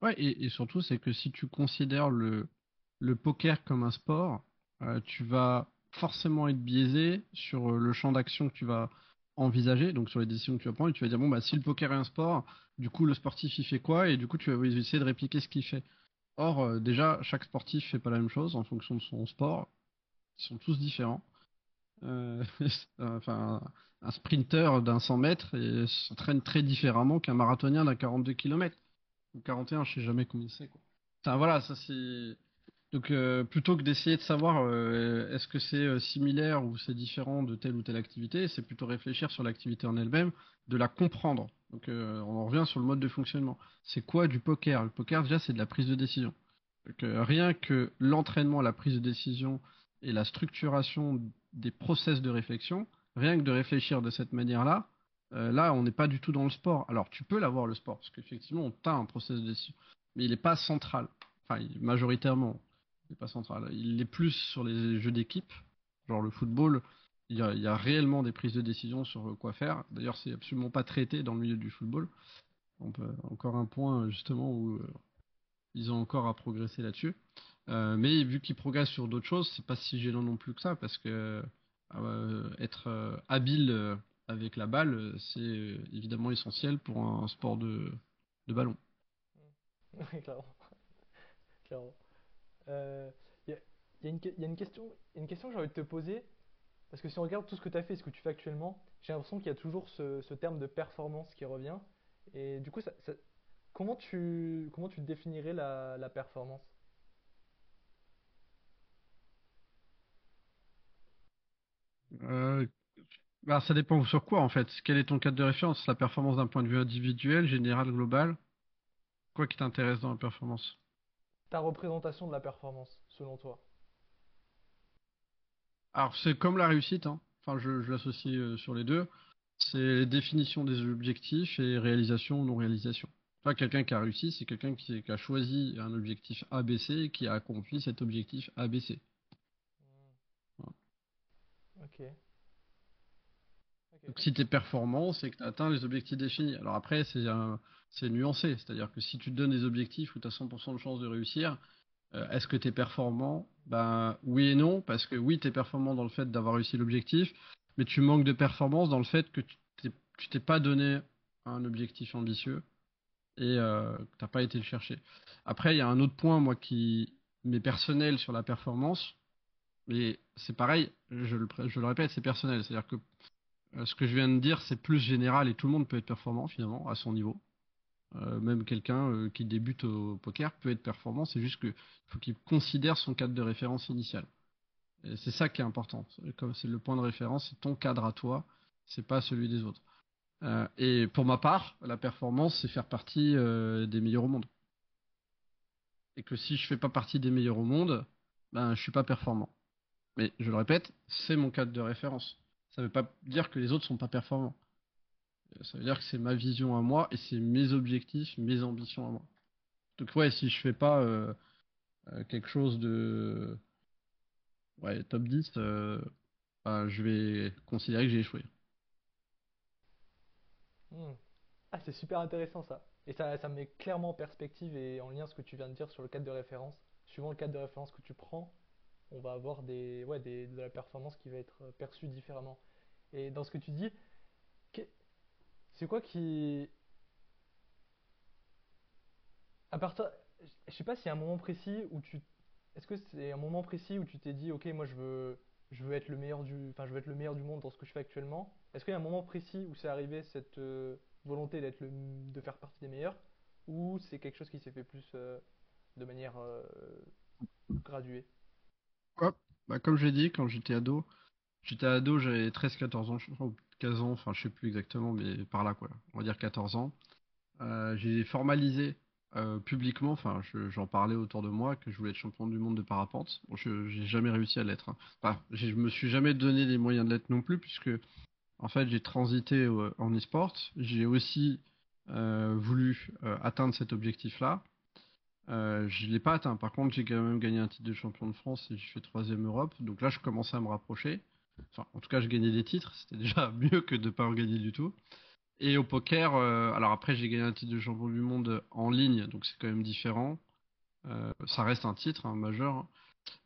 S2: Ouais, et, surtout, c'est que si tu considères le, le poker comme un sport, euh, tu vas forcément être biaisé sur euh, le champ d'action que tu vas envisager, donc sur les décisions que tu vas prendre, et tu vas dire, bon, bah, si le poker est un sport, du coup, le sportif, il fait quoi? Et du coup, tu vas essayer de répliquer ce qu'il fait. Or, euh, déjà, chaque sportif fait pas la même chose en fonction de son sport. Ils sont tous différents. enfin, un sprinter d'un 100 mètres s'entraîne très différemment qu'un marathonien d'un 42 km ou 41, je sais jamais combien c'est quoi. Voilà, ça donc euh, plutôt que d'essayer de savoir euh, est-ce que c'est euh, similaire ou c'est différent de telle ou telle activité, c'est plutôt réfléchir sur l'activité en elle-même, de la comprendre. Donc on en revient sur le mode de fonctionnement. C'est quoi du poker? Le poker déjà c'est de la prise de décision. Donc, rien que l'entraînement, la prise de décision et la structuration des process de réflexion, rien que de réfléchir de cette manière-là, euh, là, on n'est pas du tout dans le sport. Alors, tu peux l'avoir le sport, parce qu'effectivement, on a un processus de décision, mais il n'est pas central. Enfin, majoritairement, il n'est pas central. Il est plus sur les jeux d'équipe, genre le football. Il y, a, réellement des prises de décision sur quoi faire. D'ailleurs, c'est absolument pas traité dans le milieu du football. encore un point justement où euh, ils ont encore à progresser là-dessus. Euh, mais vu qu'ils progressent sur d'autres choses, c'est pas si gênant non plus que ça, parce que être habile avec la balle, euh, c'est euh, évidemment essentiel pour un sport de, ballon.
S1: Oui, clairement. clairement. Il euh, y, a, une question, une question que j'ai envie de te poser, parce que si on regarde tout ce que tu as fait, ce que tu fais actuellement, j'ai l'impression qu'il y a toujours ce, ce, terme de performance qui revient. Et du coup, ça, ça, comment, tu, comment tu définirais la, la performance?
S2: Euh, bah, ça dépend sur quoi en fait. Quel est ton cadre de référence? La performance d'un point de vue individuel, général, global? Quoi qui t'intéresse dans la performance?
S1: Ta représentation de la performance, selon toi?
S2: Alors c'est comme la réussite, hein. enfin je, l'associe euh, sur les deux. C'est définition des objectifs et réalisation ou non réalisation. Enfin, quelqu'un qui a réussi, c'est quelqu'un qui, qui, a choisi un objectif ABC et qui a accompli cet objectif ABC.
S1: Ok.
S2: Donc si tu es performant, c'est que tu atteint les objectifs définis. Alors après, c'est nuancé. C'est-à-dire que si tu te donnes des objectifs où tu as 100% de chance de réussir, est-ce que tu es performant? Ben oui et non, parce que oui, tu es performant dans le fait d'avoir réussi l'objectif, mais tu manques de performance dans le fait que tu t'es pas donné un objectif ambitieux et euh, n'as pas été le chercher. Après, il y a un autre point, moi, qui m'est personnel sur la performance, mais c'est pareil, je le, je le répète, c'est personnel. C'est-à-dire que euh, ce que je viens de dire, c'est plus général et tout le monde peut être performant finalement à son niveau. Euh, même quelqu'un euh, qui débute au poker peut être performant, c'est juste qu'il faut qu'il considère son cadre de référence initial. C'est ça qui est important. Comme c'est le point de référence, c'est ton cadre à toi, c'est pas celui des autres. et pour ma part, la performance, c'est faire partie des meilleurs au monde. Et que si je fais pas partie des meilleurs au monde, ben je suis pas performant. Mais je le répète, c'est mon cadre de référence ça ne veut pas dire que les autres sont pas performants. Ça veut dire que c'est ma vision à moi et c'est mes objectifs, mes ambitions à moi. Donc ouais, si je fais pas euh, euh, quelque chose de ouais, top 10, euh, bah, je vais considérer que j'ai échoué.
S1: Hmm. Ah, c'est super intéressant ça. Et ça, ça met clairement en perspective et en lien ce que tu viens de dire sur le cadre de référence. Suivant le cadre de référence que tu prends, on va avoir des, ouais, des, de la performance qui va être euh, perçue différemment. Et dans ce que tu dis, c'est quoi qui... À partir... Je sais pas s'il y a un moment précis où tu... Est-ce que c'est un moment précis où tu t'es dit, ok, moi je veux, je veux être le meilleur du... Enfin, je veux être le meilleur du monde dans ce que je fais actuellement. Est-ce qu'il y a un moment précis où c'est arrivé cette euh, volonté d'être le... de faire partie des meilleurs? Ou c'est quelque chose qui s'est fait plus euh, de manière euh, graduée?
S2: Hop. Bah, comme j'ai dit, quand j'étais ado, j'étais ado, j'avais treize quatorze ans, 15 ans, enfin je sais plus exactement, mais par là quoi, on va dire 14 ans. Euh, j'ai formalisé euh, publiquement, enfin je- j'en parlais autour de moi, que je voulais être champion du monde de parapente. Bon, je j'ai jamais réussi à l'être. hein. Enfin, je me suis jamais donné les moyens de l'être non plus, puisque en fait j'ai transité en e-sport. J'ai aussi euh, voulu atteindre cet objectif-là. Euh, je l'ai pas atteint. Par contre, j'ai quand même gagné un titre de champion de France et j'ai fait troisième Europe. Donc là, je commençais à me rapprocher. Enfin, en tout cas, je gagnais des titres. C'était déjà mieux que de pas en gagner du tout. Et au poker, euh, alors après, j'ai gagné un titre de champion du monde en ligne, donc c'est quand même différent. Euh, ça reste un titre, un majeur.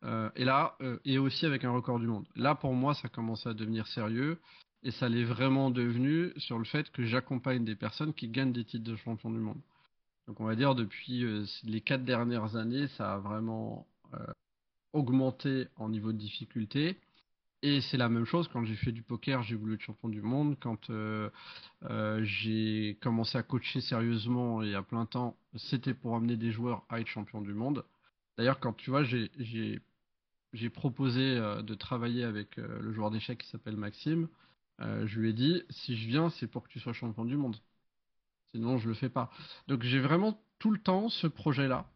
S2: Euh, et là, et aussi avec un record du monde. Là, pour moi, ça commençait à devenir sérieux. Et ça l'est vraiment devenu sur le fait que j'accompagne des personnes qui gagnent des titres de champion du monde. Donc on va dire depuis les quatre dernières années, ça a vraiment augmenté en niveau de difficulté. Et c'est la même chose quand j'ai fait du poker, j'ai voulu être champion du monde. Quand euh, euh, j'ai commencé à coacher sérieusement et à plein temps, c'était pour amener des joueurs à être champion du monde. D'ailleurs, quand tu vois, j'ai proposé euh, de travailler avec le joueur d'échecs qui s'appelle Maxime. Je lui ai dit, si je viens, c'est pour que tu sois champion du monde. Sinon, je le fais pas. Donc, j'ai vraiment tout le temps ce projet-là.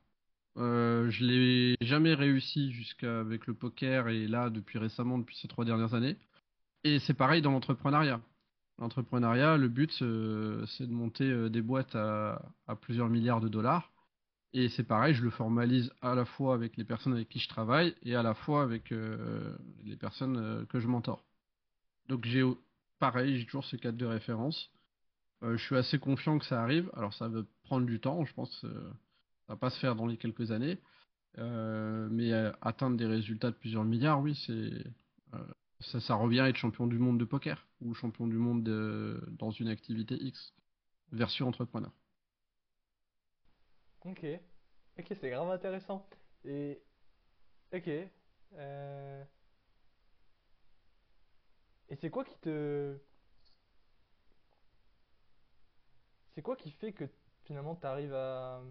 S2: Euh, je l'ai jamais réussi jusqu'avec le poker et là, depuis récemment, depuis ces trois dernières années. Et c'est pareil dans l'entrepreneuriat. L'entrepreneuriat, le but, euh, c'est de monter euh, des boîtes à, plusieurs milliards de dollars. Et c'est pareil, je le formalise à la fois avec les personnes avec qui je travaille et à la fois avec les personnes que je mentor. Donc j'ai pareil, j'ai toujours ce cadre de référence. Je suis assez confiant que ça arrive. Alors ça va prendre du temps, je pense ça va pas se faire dans les quelques années. Euh, mais euh, atteindre des résultats de plusieurs milliards, oui, c'est euh, ça, ça revient à être champion du monde de poker ou champion du monde de- dans une activité X, version entrepreneur.
S1: Ok, ok, c'est grave intéressant. Et ok, et c'est quoi qui te, c'est quoi qui fait que finalement tu arrives à,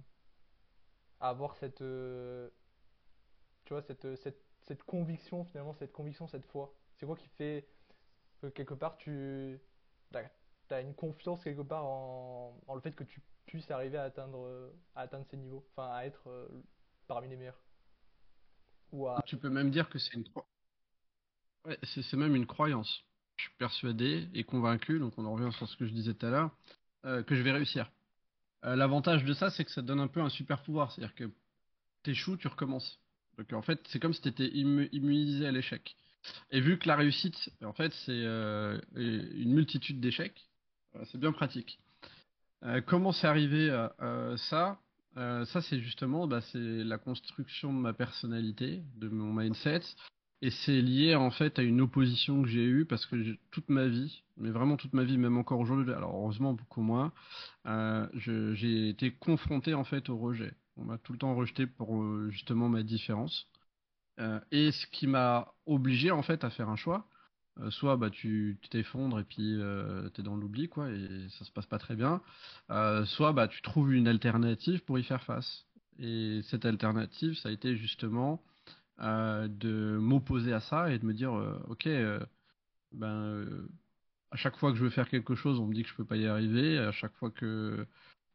S1: avoir cette, euh, tu vois, cette, cette, cette conviction finalement, cette conviction, cette foi? C'est quoi qui fait que quelque part tu as, une confiance quelque part en, en le fait que tu puisses arriver à atteindre, euh, atteindre ces niveaux, enfin à être euh, parmi les meilleurs. Ou à...
S2: Tu peux même dire que c'est une, ouais, c'est même une croyance. Je suis persuadé et convaincu, donc on en revient sur ce que je disais tout à l'heure, euh, que je vais réussir. Euh, l'avantage de ça, c'est que ça te donne un peu un super pouvoir, c'est-à-dire que t'échoues, tu recommences. Donc en fait, c'est comme si tu étais immunisé à l'échec. Et vu que la réussite, en fait, c'est euh, une multitude d'échecs, euh, c'est bien pratique. Comment c'est arrivé ça? Ça, c'est justement, bah, la construction de ma personnalité, de mon mindset, et c'est lié en fait à une opposition que j'ai eue parce que toute ma vie, mais vraiment toute ma vie, même encore aujourd'hui, alors heureusement beaucoup moins, euh, j'ai été confronté en fait au rejet. On m'a tout le temps rejeté pour euh, justement ma différence. Euh, et ce qui m'a obligé en fait à faire un choix. Soit bah tu tu t'effondres et puis euh, t'es dans l'oubli quoi et ça se passe pas très bien. Soit bah tu trouves une alternative pour y faire face. Et cette alternative, ça a été justement de m'opposer à ça et de me dire euh, ok euh, ben euh, à chaque fois que je veux faire quelque chose, on me dit que je peux pas y arriver. À chaque fois que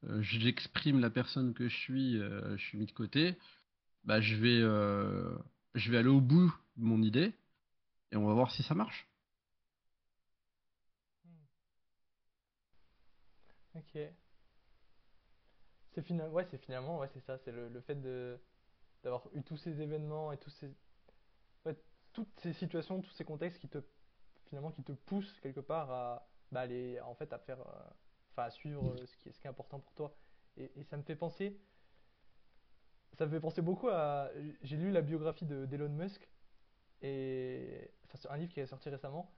S2: euh, j'exprime la personne que je suis, euh, je suis mis de côté. Bah je vais euh, je vais aller au bout de mon idée et on va voir si ça marche.
S1: Ok. C'est finalement, ouais, c'est finalement, ouais, c'est ça, c'est le fait de d'avoir eu tous ces événements et ces, toutes ces situations, tous ces contextes qui te, finalement, qui te poussent quelque part à, bah, en fait, à faire, euh, enfin, à suivre euh, ce qui est, ce qui est important pour toi. Et, ça me fait penser, ça me fait penser beaucoup à, j'ai lu la biographie de d'Elon Musk et enfin, un livre qui est sorti récemment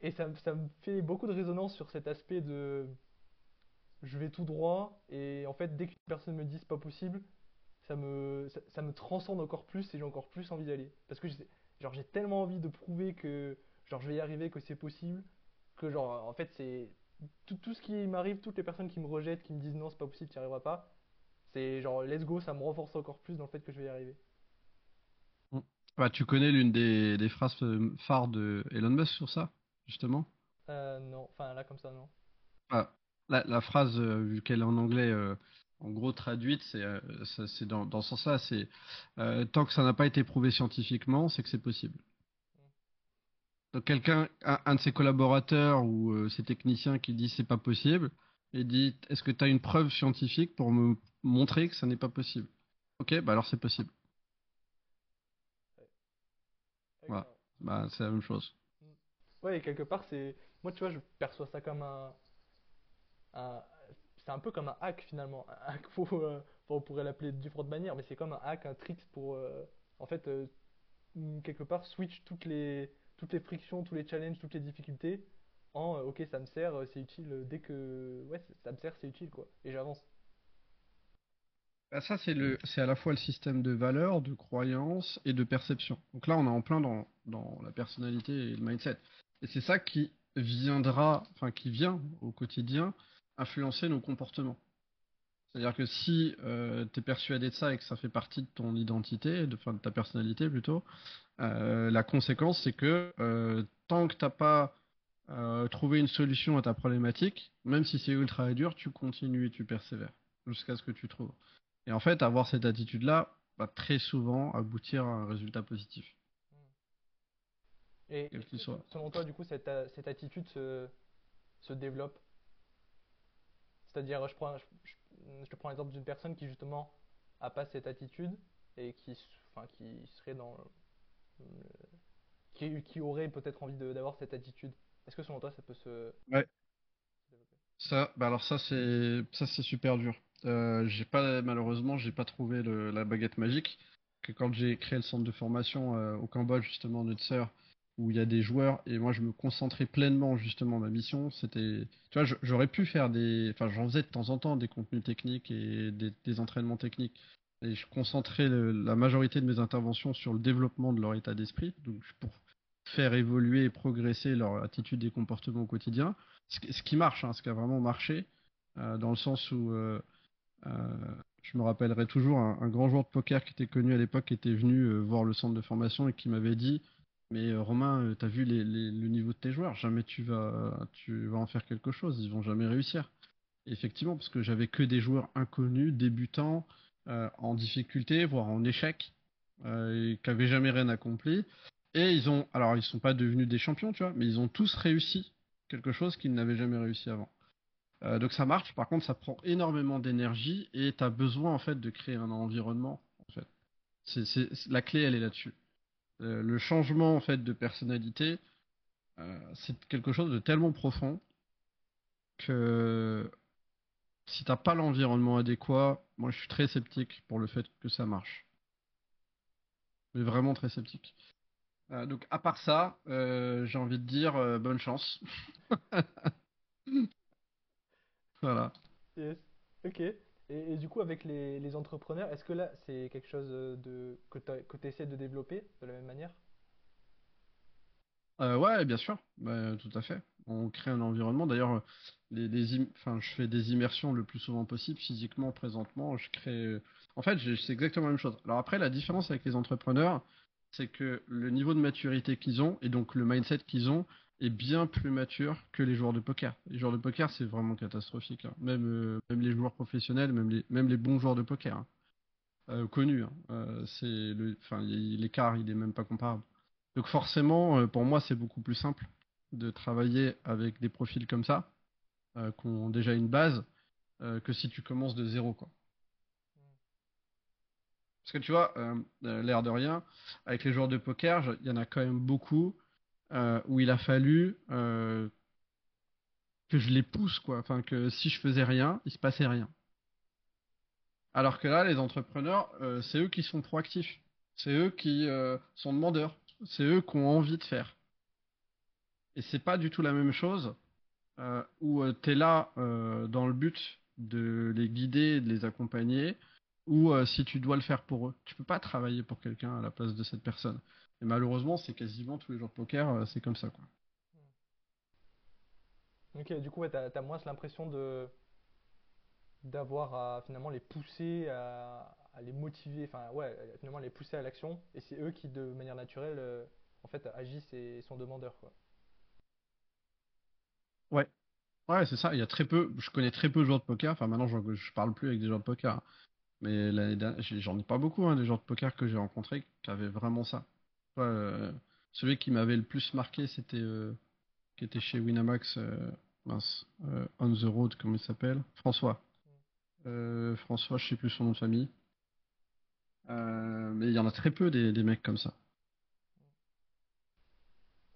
S1: et ça, ça me fait beaucoup de résonance sur cet aspect de je vais tout droit et en fait dès qu'une personne me dit c'est pas possible, ça me ça, ça me transcende encore plus et j'ai encore plus envie d'y aller parce que j'ai- genre j'ai tellement envie de prouver que genre je vais y arriver que c'est possible que genre en fait c'est tout, tout ce qui m'arrive toutes les personnes qui me rejettent qui me disent non c'est pas possible tu n'y arriveras pas c'est genre let's go ça me renforce encore plus dans le fait que je vais y arriver
S2: Mm. Bah, tu connais l'une des, des phrases euh, phares de Elon Musk sur ça, justement?
S1: Euh, non enfin là comme ça non
S2: Ah, la, la phrase, euh, vu qu'elle est en anglais, euh, en gros traduite, c'est euh, c'est dans, dans ce sens-là, c'est euh, tant que ça n'a pas été prouvé scientifiquement, c'est que c'est possible. Donc quelqu'un, un, un de ses collaborateurs ou euh, ses techniciens qui dit c'est pas possible, et dit est-ce que tu as une preuve scientifique pour me montrer que ça n'est pas possible? Ok, bah alors c'est possible. Voilà, bah c'est la même chose.
S1: Ouais, et quelque part c'est moi tu vois je perçois ça comme un, un- c'est un peu comme un hack finalement un hack euh, on pourrait l'appeler de différentes manières mais c'est comme un hack un trick pour euh, en fait euh, quelque part switch toutes les toutes les frictions tous les challenges toutes les difficultés en ok ça me sert c'est utile dès que ouais ça me sert c'est utile quoi et j'avance
S2: Bah, ça, c'est à la fois le système de valeurs, de croyances et de perception. Donc là, on est en plein dans, dans la personnalité et le mindset. Et c'est ça qui viendra, enfin, qui vient au quotidien influencer nos comportements. C'est-à-dire que si tu es persuadé de ça et que ça fait partie de ton identité, de, enfin, de ta personnalité plutôt, euh, la conséquence, c'est que euh, tant que t'as pas euh, trouvé une solution à ta problématique, même si c'est ultra dur, tu continues et tu persévères jusqu'à ce que tu trouves. Et en fait, avoir cette attitude-là va très souvent aboutir à un résultat positif,
S1: et
S2: quel
S1: est-ce
S2: qu'il
S1: que
S2: soit.
S1: selon toi du coup cette, euh, cette attitude se, se développe? C'est-à-dire, je prends, je, te prends l'exemple d'une personne qui justement a pas cette attitude et qui, enfin, qui serait dans, le- qui, qui aurait peut-être envie d'avoir cette attitude. Est-ce que selon toi ça peut se
S2: Ouais. Ça, bah alors ça c'est ça c'est super dur. Euh, j'ai pas malheureusement j'ai pas trouvé le- la baguette magique. Que quand j'ai créé le centre de formation euh, au Cambodge justement notre sœur où il y a des joueurs et moi je me concentrais pleinement justement ma mission c'était tu vois j'aurais pu faire des enfin j'en faisais de temps en temps des contenus techniques et des, des entraînements techniques. Et je concentrais la majorité de mes interventions sur le développement de leur état d'esprit donc pour faire évoluer et progresser leur attitude et comportement au quotidien ce, ce qui marche, hein, ce qui a vraiment marché, euh, dans le sens où euh, euh, je me rappellerai toujours un, un grand joueur de poker qui était connu à l'époque, qui était venu voir le centre de formation et qui m'avait dit, mais euh, Romain, euh, t'as vu le niveau de tes joueurs, jamais tu vas, en faire quelque chose, ils vont jamais réussir. Effectivement, parce que j'avais que des joueurs inconnus, débutants, euh, en difficulté, voire en échec, et qui avaient jamais rien accompli. Et ils ont, alors ils sont pas devenus des champions, tu vois, mais ils ont tous réussi quelque chose qu'ils n'avaient jamais réussi avant. Donc ça marche, par contre ça prend énormément d'énergie et tu as besoin en fait de créer un environnement. En fait. C'est- la clé elle est là-dessus. Euh, le changement en fait de personnalité, euh, c'est quelque chose de tellement profond que si t'as pas l'environnement adéquat, moi je suis très sceptique pour le fait que ça marche. Mais vraiment très sceptique. Euh, donc à part ça, j'ai envie de dire bonne chance. Voilà.
S1: Ok. Et, du coup, avec les, entrepreneurs, est-ce que là, c'est quelque chose euh, que tu essaies de développer de la même manière?
S2: Euh, ouais, bien sûr, Bah, tout à fait. On crée un environnement. D'ailleurs, je fais des immersions le plus souvent possible, physiquement, présentement. Je crée. En fait, c'est exactement la même chose. Alors après, la différence avec les entrepreneurs, c'est que le niveau de maturité qu'ils ont et donc le mindset qu'ils ont est bien plus mature que les joueurs de poker. Les joueurs de poker, c'est vraiment catastrophique. hein. Même, euh, même les joueurs professionnels, même les, bons joueurs de poker, hein. Euh, connus, hein. Euh, l'écart, il est même pas comparable. Donc forcément, pour moi, c'est beaucoup plus simple de travailler avec des profils comme ça, qui ont déjà une base, que si tu commences de zéro, quoi. Parce que tu vois, l'air de rien, avec les joueurs de poker, il y en a quand même beaucoup euh, où il a fallu euh, que je les pousse, quoi. Enfin, que si je faisais rien, il se passait rien. Alors que là, les entrepreneurs, euh, c'est eux qui sont proactifs. C'est eux qui sont demandeurs. C'est eux qui ont envie de faire. Et c'est pas du tout la même chose où tu es là dans le but de les guider, de les accompagner, ou si tu dois le faire pour eux. Tu peux pas travailler pour quelqu'un à la place de cette personne. Et malheureusement, c'est quasiment tous les jours de poker, c'est comme ça, quoi.
S1: Ok, du coup, tu as, moins l'impression de d'avoir à finalement les pousser, à, les motiver, enfin ouais, finalement les pousser à l'action, et c'est eux qui de manière naturelle euh, en fait agissent et sont demandeurs quoi.
S2: Ouais, ouais c'est ça. Il y a très peu, je connais très peu de joueurs de poker. Enfin maintenant je, je parle plus avec des joueurs de poker, hein. mais j'en ai pas beaucoup hein, des joueurs de poker que j'ai rencontrés qui avaient vraiment ça. Euh, celui qui m'avait le plus marqué c'était euh, qui était chez Winamax euh, On the Road, comment il s'appelle? François. François, je sais plus son nom de famille. Mais il y en a très peu des, mecs comme ça.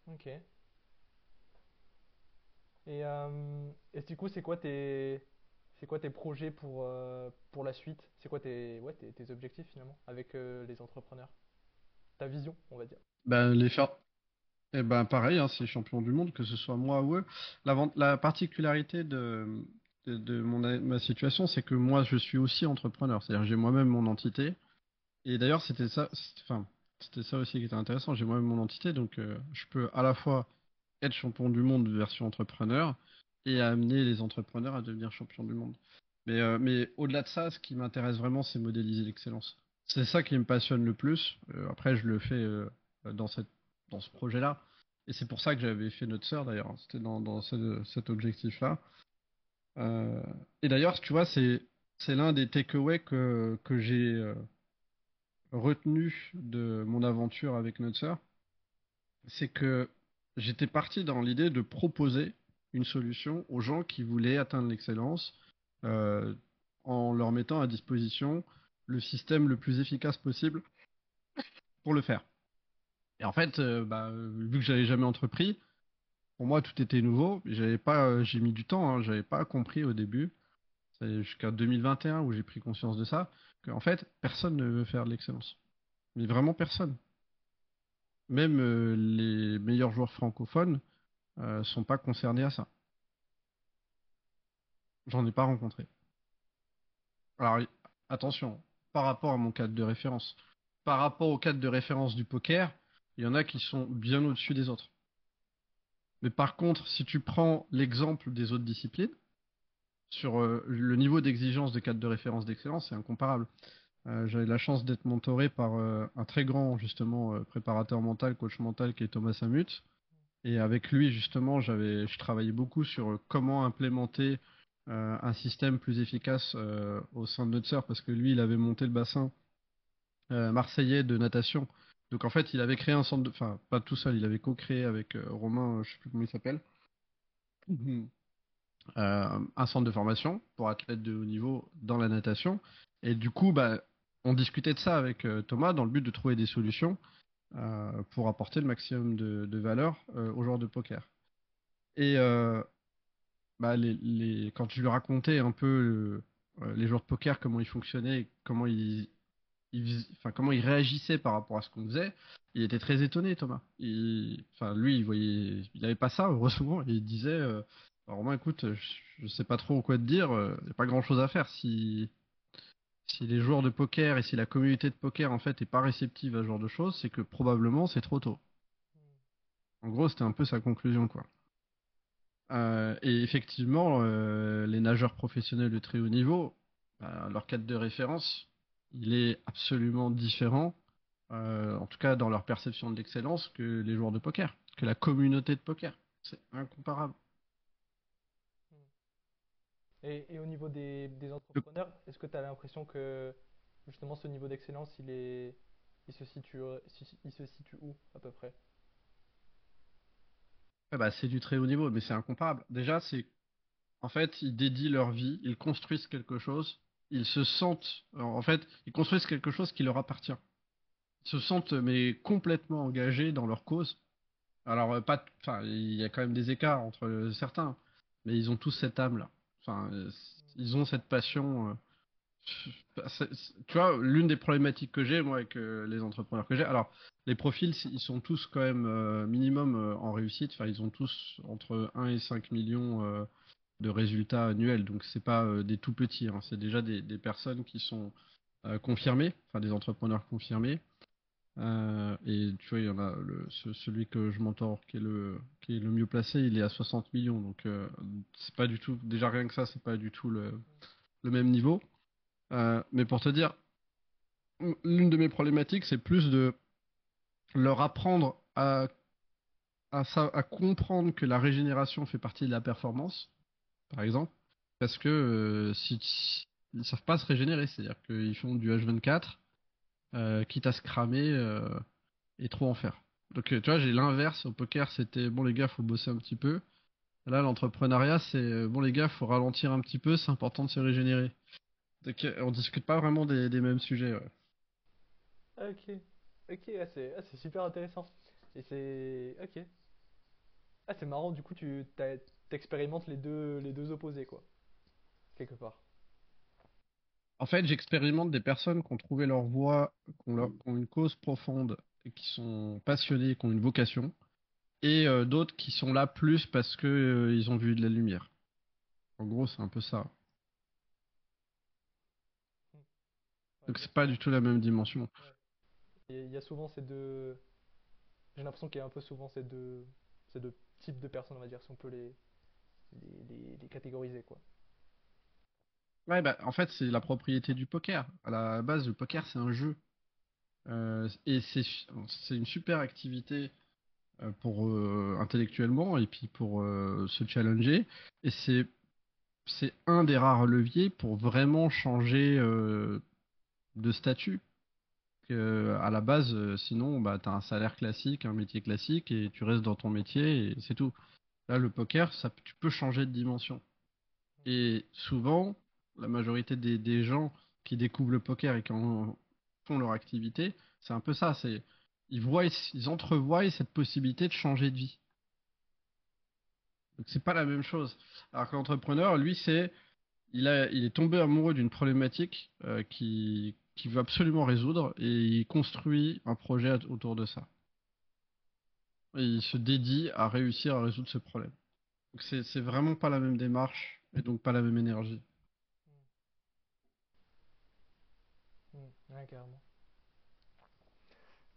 S1: Ok. Et, du coup, c'est quoi tes, projets pour, la suite? C'est quoi tes, objectifs finalement avec les entrepreneurs? Vision, on va dire.
S2: Ben, les faire, eh ben pareil, hein, c'est champion du monde, que ce soit moi ou eux. La, la particularité de, de, mon, ma situation, c'est que moi, je suis aussi entrepreneur. C'est-à-dire, j'ai moi-même mon entité. Et d'ailleurs, c'était ça, enfin, c'était ça aussi qui était intéressant. J'ai moi-même mon entité, donc euh, je peux à la fois être champion du monde version entrepreneur et amener les entrepreneurs à devenir champion du monde. Mais, euh, mais au-delà de ça, ce qui m'intéresse vraiment, c'est modéliser l'excellence. C'est ça qui me passionne le plus. Euh, après, je le fais dans cette dans ce projet-là. Et c'est pour ça que j'avais fait notre sœur d'ailleurs. C'était dans, cet objectif-là. Euh, et d'ailleurs, tu vois, c'est c'est l'un des takeaways que, que j'ai euh, retenu de mon aventure avec notre sœur. C'est que j'étais parti dans l'idée de proposer une solution aux gens qui voulaient atteindre l'excellence euh, en leur mettant à disposition le système le plus efficace possible pour le faire. Et en fait, euh, bah, vu que j'avais jamais entrepris, pour moi tout était nouveau. J'avais pas, euh, j'ai mis du temps, hein, j'avais pas compris au début. Jusqu'à 2021 où j'ai pris conscience de ça, qu'en fait personne ne veut faire de l'excellence, mais vraiment personne. Même euh, les meilleurs joueurs francophones euh, sont pas concernés à ça. J'en ai pas rencontré. Alors attention, par rapport à mon cadre de référence, par rapport au cadre de référence du poker, il y en a qui sont bien au-dessus des autres. Mais par contre, si tu prends l'exemple des autres disciplines, sur euh, le niveau d'exigence de cadre de référence d'excellence, c'est incomparable. Euh, J'avais la chance d'être mentoré par euh, un très grand justement préparateur mental, coach mental qui est Thomas Samut. Et avec lui justement, j'avais, je travaillais beaucoup sur comment implémenter un système plus efficace au sein de notre sœur parce que lui, il avait monté le bassin marseillais de natation donc en fait, il avait créé un centre de... Enfin, pas tout seul, il avait co-créé avec euh, Romain, euh, je sais plus comment il s'appelle, mhm. euh, un centre de formation pour athlètes de haut niveau dans la natation. Et du coup, bah, on discutait de ça avec Thomas dans le but de trouver des solutions pour apporter le maximum de, valeur aux joueurs de poker. Et bah, les, quand je lui racontais un peu les joueurs de poker, comment ils fonctionnaient, comment ils enfin, comment il réagissait par rapport à ce qu'on faisait, il était très étonné, Thomas. enfin, lui, il voyait, il avait pas ça, heureusement, et il disait, euh, Romain, écoute, je, ne sais pas trop quoi te dire, euh, il n'y a pas grand chose à faire si, si les joueurs de poker et si la communauté de poker, en fait, est pas réceptive à ce genre de choses, c'est que probablement c'est trop tôt. En gros, c'était un peu sa conclusion, quoi. Euh, et effectivement, les nageurs professionnels de très haut niveau, bah, leur cadre de référence, il est absolument différent, euh, en tout cas dans leur perception de l'excellence, que les joueurs de poker, que la communauté de poker. C'est incomparable.
S1: Et, au niveau des, entrepreneurs, est-ce que tu as l'impression que justement ce niveau d'excellence, il est, il se situe, il se situe où à peu près?
S2: Bah, c'est du très haut niveau, mais c'est incomparable. Déjà, c'est en fait, ils dédient leur vie, ils construisent quelque chose ils se sentent, en fait, ils construisent quelque chose qui leur appartient. Ils se sentent mais complètement engagés dans leur cause. Alors pas, enfin, il y a quand même des écarts entre certains, mais ils ont tous cette âme-là. Enfin, euh, ils ont cette passion. euh, tu vois, l'une des problématiques que j'ai, moi, avec euh, les entrepreneurs que j'ai, alors, les profils, ils sont tous quand même euh, minimum euh, en réussite. Enfin, ils ont tous entre 1 et 5 millions euh, de résultats annuels. Donc, c'est pas des tout petits. hein. C'est déjà des, personnes qui sont confirmées, enfin, des entrepreneurs confirmés. Et tu vois, il y en a le, ce- celui que je mentor qui est le qui est le mieux placé, il est à 60 millions. Donc c'est pas du tout déjà rien que ça, c'est pas du tout le, le même niveau. Mais pour te dire, l'une de mes problématiques, c'est plus de leur apprendre à à, comprendre que la régénération fait partie de la performance, par exemple, parce que euh, si, ils savent pas se régénérer, c'est-à-dire qu'ils font du H24, euh, quitte à se cramer euh, et trop en faire. Donc euh, tu vois, j'ai l'inverse au poker, c'était bon les gars, faut bosser un petit peu. Là, l'entrepreneuriat, c'est bon les gars, faut ralentir un petit peu, c'est important de se régénérer. Donc on discute pas vraiment des, mêmes sujets.
S1: Ok, ok, ah, c'est ah, c'est super intéressant. Et c'est. Ok. Ah, c'est marrant, du coup, tu t'as- t'expérimentes les deux, les deux opposés, quoi. Quelque part.
S2: En fait, j'expérimente des personnes qui ont trouvé leur voie, qui ont, leur- qui ont une cause profonde, et qui sont passionnés, qui ont une vocation, et euh, d'autres qui sont là plus parce que euh, ils ont vu de la lumière. En gros, c'est un peu ça.
S1: Ouais,
S2: Donc c'est pas du tout la même dimension.
S1: Il y a souvent ces deux. J'ai l'impression qu'il y a un peu souvent ces deux, ces deux types de personnes, on va dire, si on peut les, les, catégoriser, quoi.
S2: Ouais, bah, en fait, c'est la propriété du poker. À la base, le poker, c'est un jeu. Euh, et c'est c'est une super activité euh, pour euh, intellectuellement et puis pour se challenger. Et c'est c'est un des rares leviers pour vraiment changer de statut. Que, à la base, euh, sinon, bah, tu as un salaire classique, un métier classique, et tu restes dans ton métier, et c'est tout. Là, le poker, tu peux changer de dimension. Et souvent, la majorité des, des gens qui découvrent le poker et qui en font leur activité, c'est un peu ça. C'est ils voient, ils entrevoient cette possibilité de changer de vie. Donc c'est pas la même chose. Alors que l'entrepreneur, lui, c'est il a, il est tombé amoureux d'une problématique euh, qui qu'il veut absolument résoudre et il construit un projet autour de ça. Et il se dédie à réussir à résoudre ce problème. Donc c'est vraiment pas la même démarche et donc pas la même énergie.
S1: Ouais, carrément.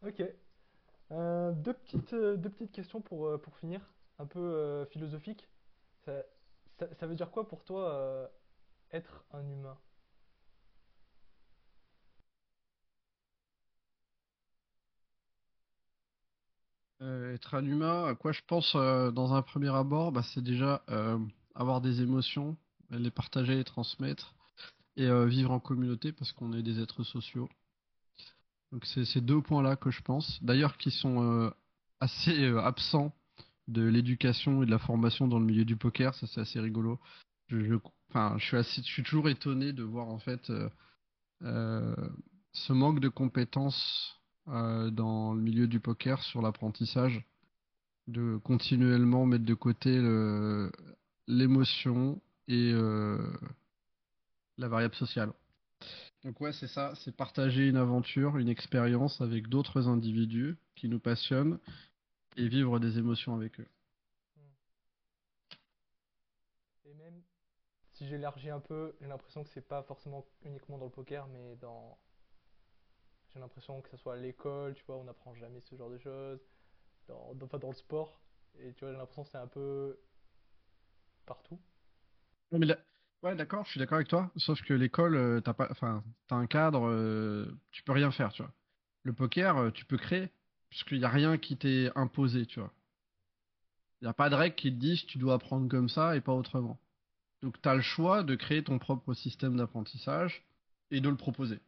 S1: Ok. Euh, deux petites, euh, deux petites questions pour, euh, pour finir, un peu philosophiques. Ça, veut dire quoi pour toi être un humain?
S2: Être un humain, à quoi je pense euh, dans un premier abord, bah, c'est déjà euh, avoir des émotions, les partager, les transmettre et euh, vivre en communauté parce qu'on est des êtres sociaux. Donc c'est ces deux points-là que je pense. D'ailleurs, qui sont euh, assez euh, absents de l'éducation et de la formation dans le milieu du poker, ça c'est assez rigolo. Je, enfin, je suis toujours étonné de voir en fait euh, euh, ce manque de compétences euh, dans le milieu du poker sur l'apprentissage, de continuellement mettre de côté l'émotion et euh, la variable sociale. Donc ouais, c'est ça, c'est partager une aventure, une expérience avec d'autres individus qui nous passionnent et vivre des émotions avec eux.
S1: Et même si j'élargis un peu, j'ai l'impression que c'est pas forcément uniquement dans le poker, mais dans. J'ai l'impression que ce soit à l'école, tu vois, on n'apprend jamais ce genre de choses, dans, enfin, dans le sport, et tu vois, j'ai l'impression que c'est un peu partout.
S2: Ouais, mais là- ouais, d'accord, je suis d'accord avec toi, sauf que l'école, euh, t'as pas, enfin, t'as un cadre, euh, tu peux rien faire, tu vois. Le poker, euh, tu peux créer, puisqu'il n'y a rien qui t'est imposé, tu vois. Il n'y a pas de règle qui te disent tu dois apprendre comme ça et pas autrement. Donc tu as le choix de créer ton propre système d'apprentissage et de le proposer.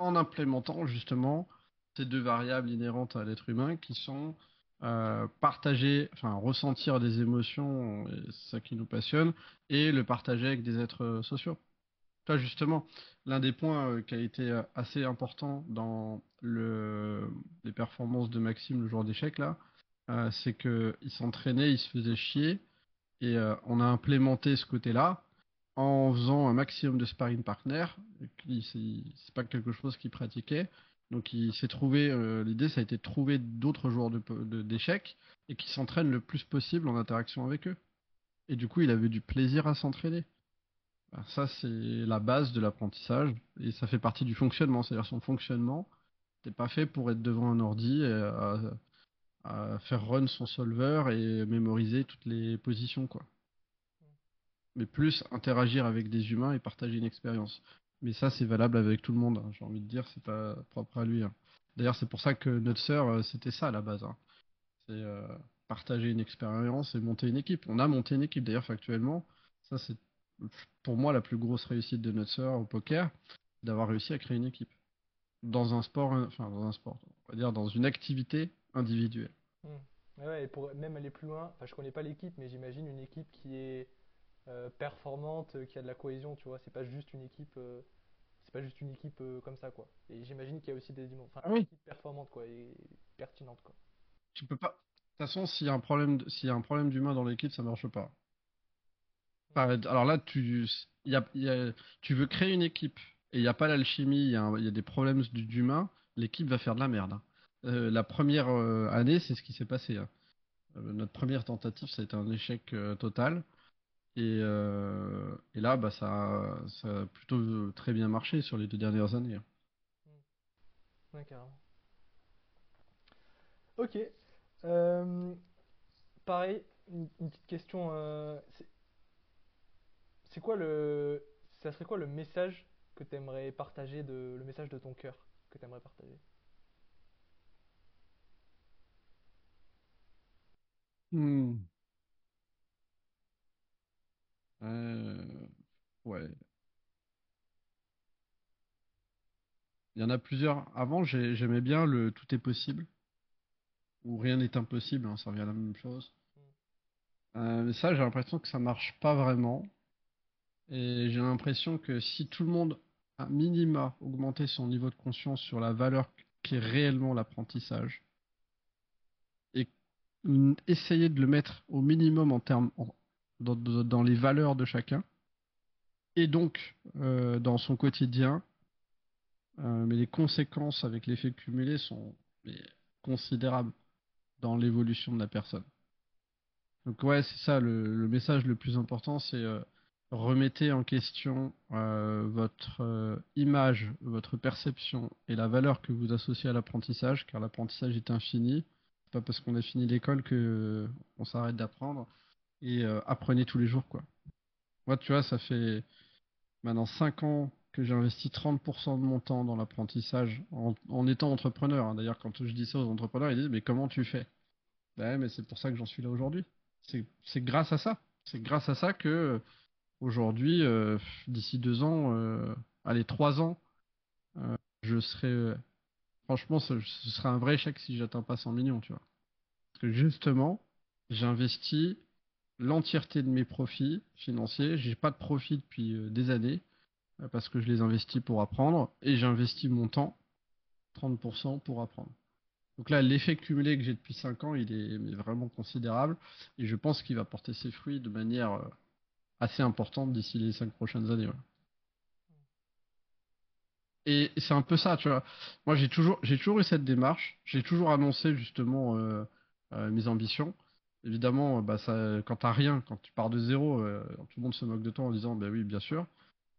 S2: En implémentant justement ces deux variables inhérentes à l'être humain qui sont euh, partager, enfin ressentir des émotions, c'est ça qui nous passionne, et le partager avec des êtres euh, sociaux. Toi, justement, l'un des points euh, qui a été assez important dans le, les performances de Maxime le jour d'échec, là, c'est qu'il s'entraînait, il se faisait chier, Et on a implémenté ce côté-là en faisant un maximum de sparring partner. C'est pas quelque chose qu'il pratiquait. Donc il s'est trouvé, euh, l'idée ça a été de trouver d'autres joueurs d'échecs de, et qui s'entraînent le plus possible en interaction avec eux. Et du coup il avait du plaisir à s'entraîner. Ça c'est la base de l'apprentissage et ça fait partie du fonctionnement. C'est-à-dire son fonctionnement, t'es pas fait pour être devant un ordi à, faire run son solver et mémoriser toutes les positions quoi. Mais plus interagir avec des humains et partager une expérience. Mais ça, c'est valable avec tout le monde. Hein. J'ai envie de dire, c'est pas propre à lui. Hein. D'ailleurs, c'est pour ça que notre sœur, euh, c'était ça à la base. Hein. C'est euh, partager une expérience et monter une équipe. On a monté une équipe. D'ailleurs, factuellement, ça, c'est pour moi la plus grosse réussite de notre sœur au poker, d'avoir réussi à créer une équipe dans un sport, enfin dans un sport, on va dire dans une activité individuelle.
S1: Mmh. Ouais, et pour même aller plus loin, je connais pas l'équipe, mais j'imagine une équipe qui est performante, euh, qui a de la cohésion, tu vois. C'est pas juste une équipe, euh, c'est pas juste une équipe comme ça, quoi. Et j'imagine qu'il y a aussi des enfin,
S2: ah une
S1: équipe performante, quoi, et pertinente, quoi.
S2: Tu peux pas. De toute façon, s'il y a un problème, s'il y a un problème d'humain dans l'équipe, ça marche pas. Alors là, tu, y a, y a, tu veux créer une équipe et il n'y a pas l'alchimie, il y, y, a des problèmes d'humain, l'équipe va faire de la merde. Hein. la première année, c'est ce qui s'est passé. Hein. notre première tentative, ça a été un échec total. Et, euh, et là, bah, ça, ça a plutôt très bien marché sur les deux dernières années. Hein.
S1: D'accord. Ok. Euh, pareil, une, petite question. Euh, c'est quoi le, ça serait quoi le message que tu aimerais partager de, le message de ton cœur que tu aimerais partager?
S2: Hmm. Euh, ouais. Il y en a plusieurs. Avant, j'aimais bien le tout est possible. Ou rien n'est impossible, hein, ça revient à la même chose. Euh, mais ça, j'ai l'impression que ça marche pas vraiment. Et j'ai l'impression que si tout le monde, a minima, augmenté son niveau de conscience sur la valeur qui est réellement l'apprentissage, et essayer de le mettre au minimum en termes, dans, les valeurs de chacun, et donc euh, dans son quotidien. Euh, mais les conséquences avec l'effet cumulé sont considérables dans l'évolution de la personne. Donc ouais, c'est ça le, message le plus important, c'est euh, remettez en question votre image, votre perception et la valeur que vous associez à l'apprentissage, car l'apprentissage est infini. C'est pas parce qu'on a fini l'école que on s'arrête d'apprendre et euh, apprenez tous les jours quoi. Moi tu vois ça fait maintenant 5 ans que j'ai investi 30% de mon temps dans l'apprentissage en, étant entrepreneur. Hein. D'ailleurs quand je dis ça aux entrepreneurs ils disent mais comment tu fais? Ben mais c'est pour ça que j'en suis là aujourd'hui. C'est grâce à ça. C'est grâce à ça que aujourd'hui, euh, d'ici deux ans, euh, allez trois ans, je serai franchement ce, ce sera un vrai échec si j'atteins pas 100 millions, tu vois. Parce que justement, j'investis l'entièreté de mes profits financiers. J'ai pas de profit depuis euh, des années euh, parce que je les investis pour apprendre et j'investis mon temps 30% pour apprendre. Donc là, l'effet cumulé que j'ai depuis 5 ans, il est vraiment considérable et je pense qu'il va porter ses fruits de manière euh, assez importante d'ici les 5 prochaines années. Et c'est un peu ça, tu vois. Moi, j'ai toujours, j'ai toujours eu cette démarche. J'ai toujours annoncé justement mes ambitions évidemment, bah, ça, quand t'as rien, quand tu pars de zéro, euh, tout le monde se moque de toi en disant, bah oui, bien sûr.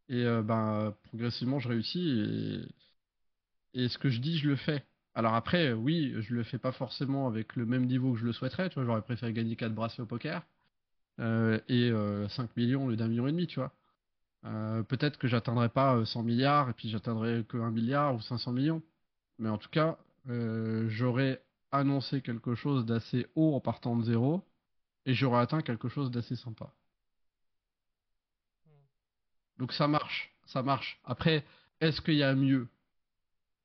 S2: Et euh, bah, progressivement, je réussis et, ce que je dis, je le fais. Alors après, oui, je le fais pas forcément avec le même niveau que je le souhaiterais. Tu vois, j'aurais préféré gagner 4 bracelets au poker euh, et 5 millions au lieu d'un million et demi, tu vois. Peut-être que j'atteindrai pas 100 milliards et puis j'atteindrai que 1 milliard ou 500 millions. Mais en tout cas, j'aurais annoncer quelque chose d'assez haut en partant de zéro et j'aurais atteint quelque chose d'assez sympa. Donc ça marche, ça marche. Après, est-ce qu'il y a mieux?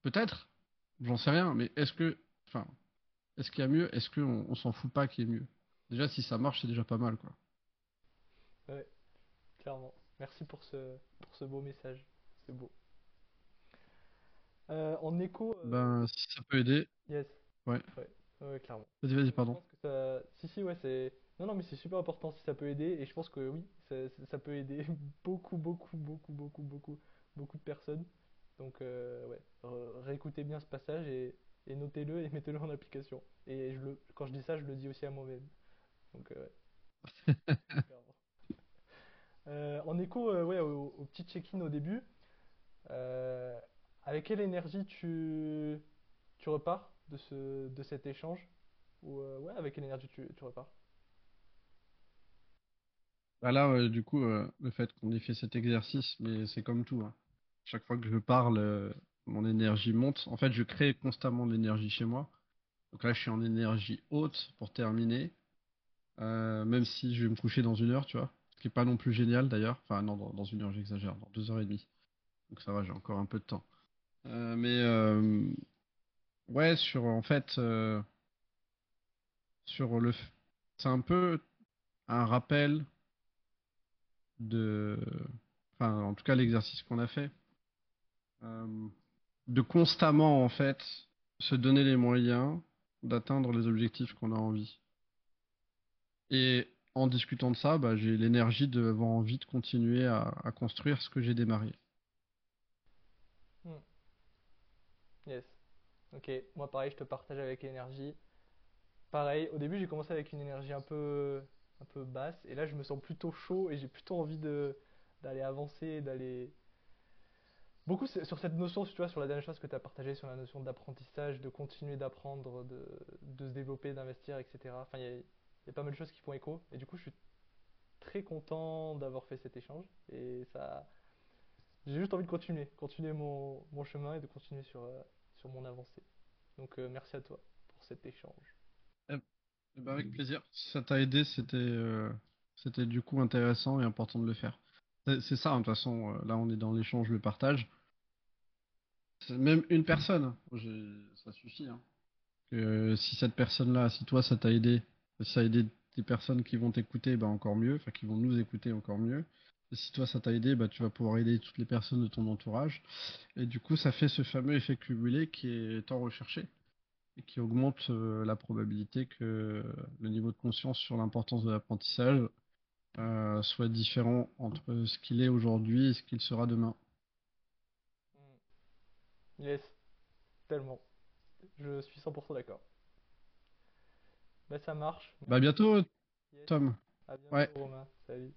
S2: Peut-être, j'en sais rien, mais est-ce que, enfin, est-ce qu'il y a mieux? Est-ce qu'on on, s'en fout pas qu'il y ait mieux? Déjà, si ça marche, c'est déjà pas mal, quoi.
S1: Ouais, clairement. Merci pour ce, pour ce beau message. C'est beau. Euh, en écho.
S2: Euh, ben, si ça peut aider.
S1: Yes.
S2: Ouais.
S1: Ouais, ouais, clairement.
S2: Vas-y, vas-y, pardon.
S1: Je pense que ça... Si, si, ouais, c'est. Non, non, mais c'est super important si ça peut aider. Et je pense que oui, ça, peut aider beaucoup, beaucoup, beaucoup, beaucoup, beaucoup, beaucoup de personnes. Donc, euh, ouais, Re- réécoutez bien ce passage et, et notez-le et mettez-le en application. Et je le, quand je dis ça, je le dis aussi à moi-même. Donc, euh, ouais. Euh, en écho, euh, ouais, au, au petit check-in au début, avec quelle énergie tu, tu repars? De ce, de cet échange? Ou, euh, ouais, avec quelle énergie tu, repars?
S2: Bah là, euh, du coup, euh, le fait qu'on ait fait cet exercice, mais c'est comme tout, hein. Chaque fois que je parle, mon énergie monte. En fait, je crée constamment de l'énergie chez moi. Donc là, je suis en énergie haute pour terminer, même si je vais me coucher dans une heure, tu vois. Ce qui est pas non plus génial d'ailleurs. Enfin, non, dans, une heure, j'exagère, dans deux heures et demie. Donc ça va, j'ai encore un peu de temps. Mais euh, ouais, sur en fait, euh, sur le, c'est un peu un rappel de, enfin, en tout cas, l'exercice qu'on a fait, euh, de constamment en fait se donner les moyens d'atteindre les objectifs qu'on a envie. Et en discutant de ça, bah, j'ai l'énergie d'avoir envie de continuer à, à construire ce que j'ai démarré.
S1: Hmm, Yes. Ok, moi pareil, je te partage avec l'énergie. Pareil, au début j'ai commencé avec une énergie un peu, un peu basse, et là je me sens plutôt chaud et j'ai plutôt envie de d'aller avancer, d'aller... Beaucoup sur cette notion, tu vois, sur la dernière chose que tu as partagée, sur la notion d'apprentissage, de continuer d'apprendre, de, de se développer, d'investir, etc. Enfin, il y a, il y a pas mal de choses qui font écho, et du coup je suis très content d'avoir fait cet échange, et ça... J'ai juste envie de continuer, continuer mon, mon chemin et de continuer sur, euh, mon avancée. Donc euh, merci à toi pour cet échange.
S2: Eh eh ben, avec plaisir. Si ça t'a aidé, c'était euh, c'était du coup intéressant et important de le faire. C'est ça, hein, de toute façon, euh, là on est dans l'échange, le partage. Même une personne, ça suffit. hein. Si cette personne-là, si toi ça t'a aidé, ça a aidé des personnes qui vont t'écouter, bah encore mieux, enfin qui vont nous écouter encore mieux. Si toi ça t'a aidé, bah tu vas pouvoir aider toutes les personnes de ton entourage. Et du coup, ça fait ce fameux effet cumulé qui est tant recherché et qui augmente euh, la probabilité que le niveau de conscience sur l'importance de l'apprentissage euh, soit différent entre ce qu'il est aujourd'hui et ce qu'il sera demain.
S1: Mm. Yes, tellement. Je suis 100% d'accord. Bah ça marche.
S2: Bah à bientôt,
S1: Yes.
S2: Tom.
S1: À
S2: Ouais.
S1: bientôt Romain. Salut.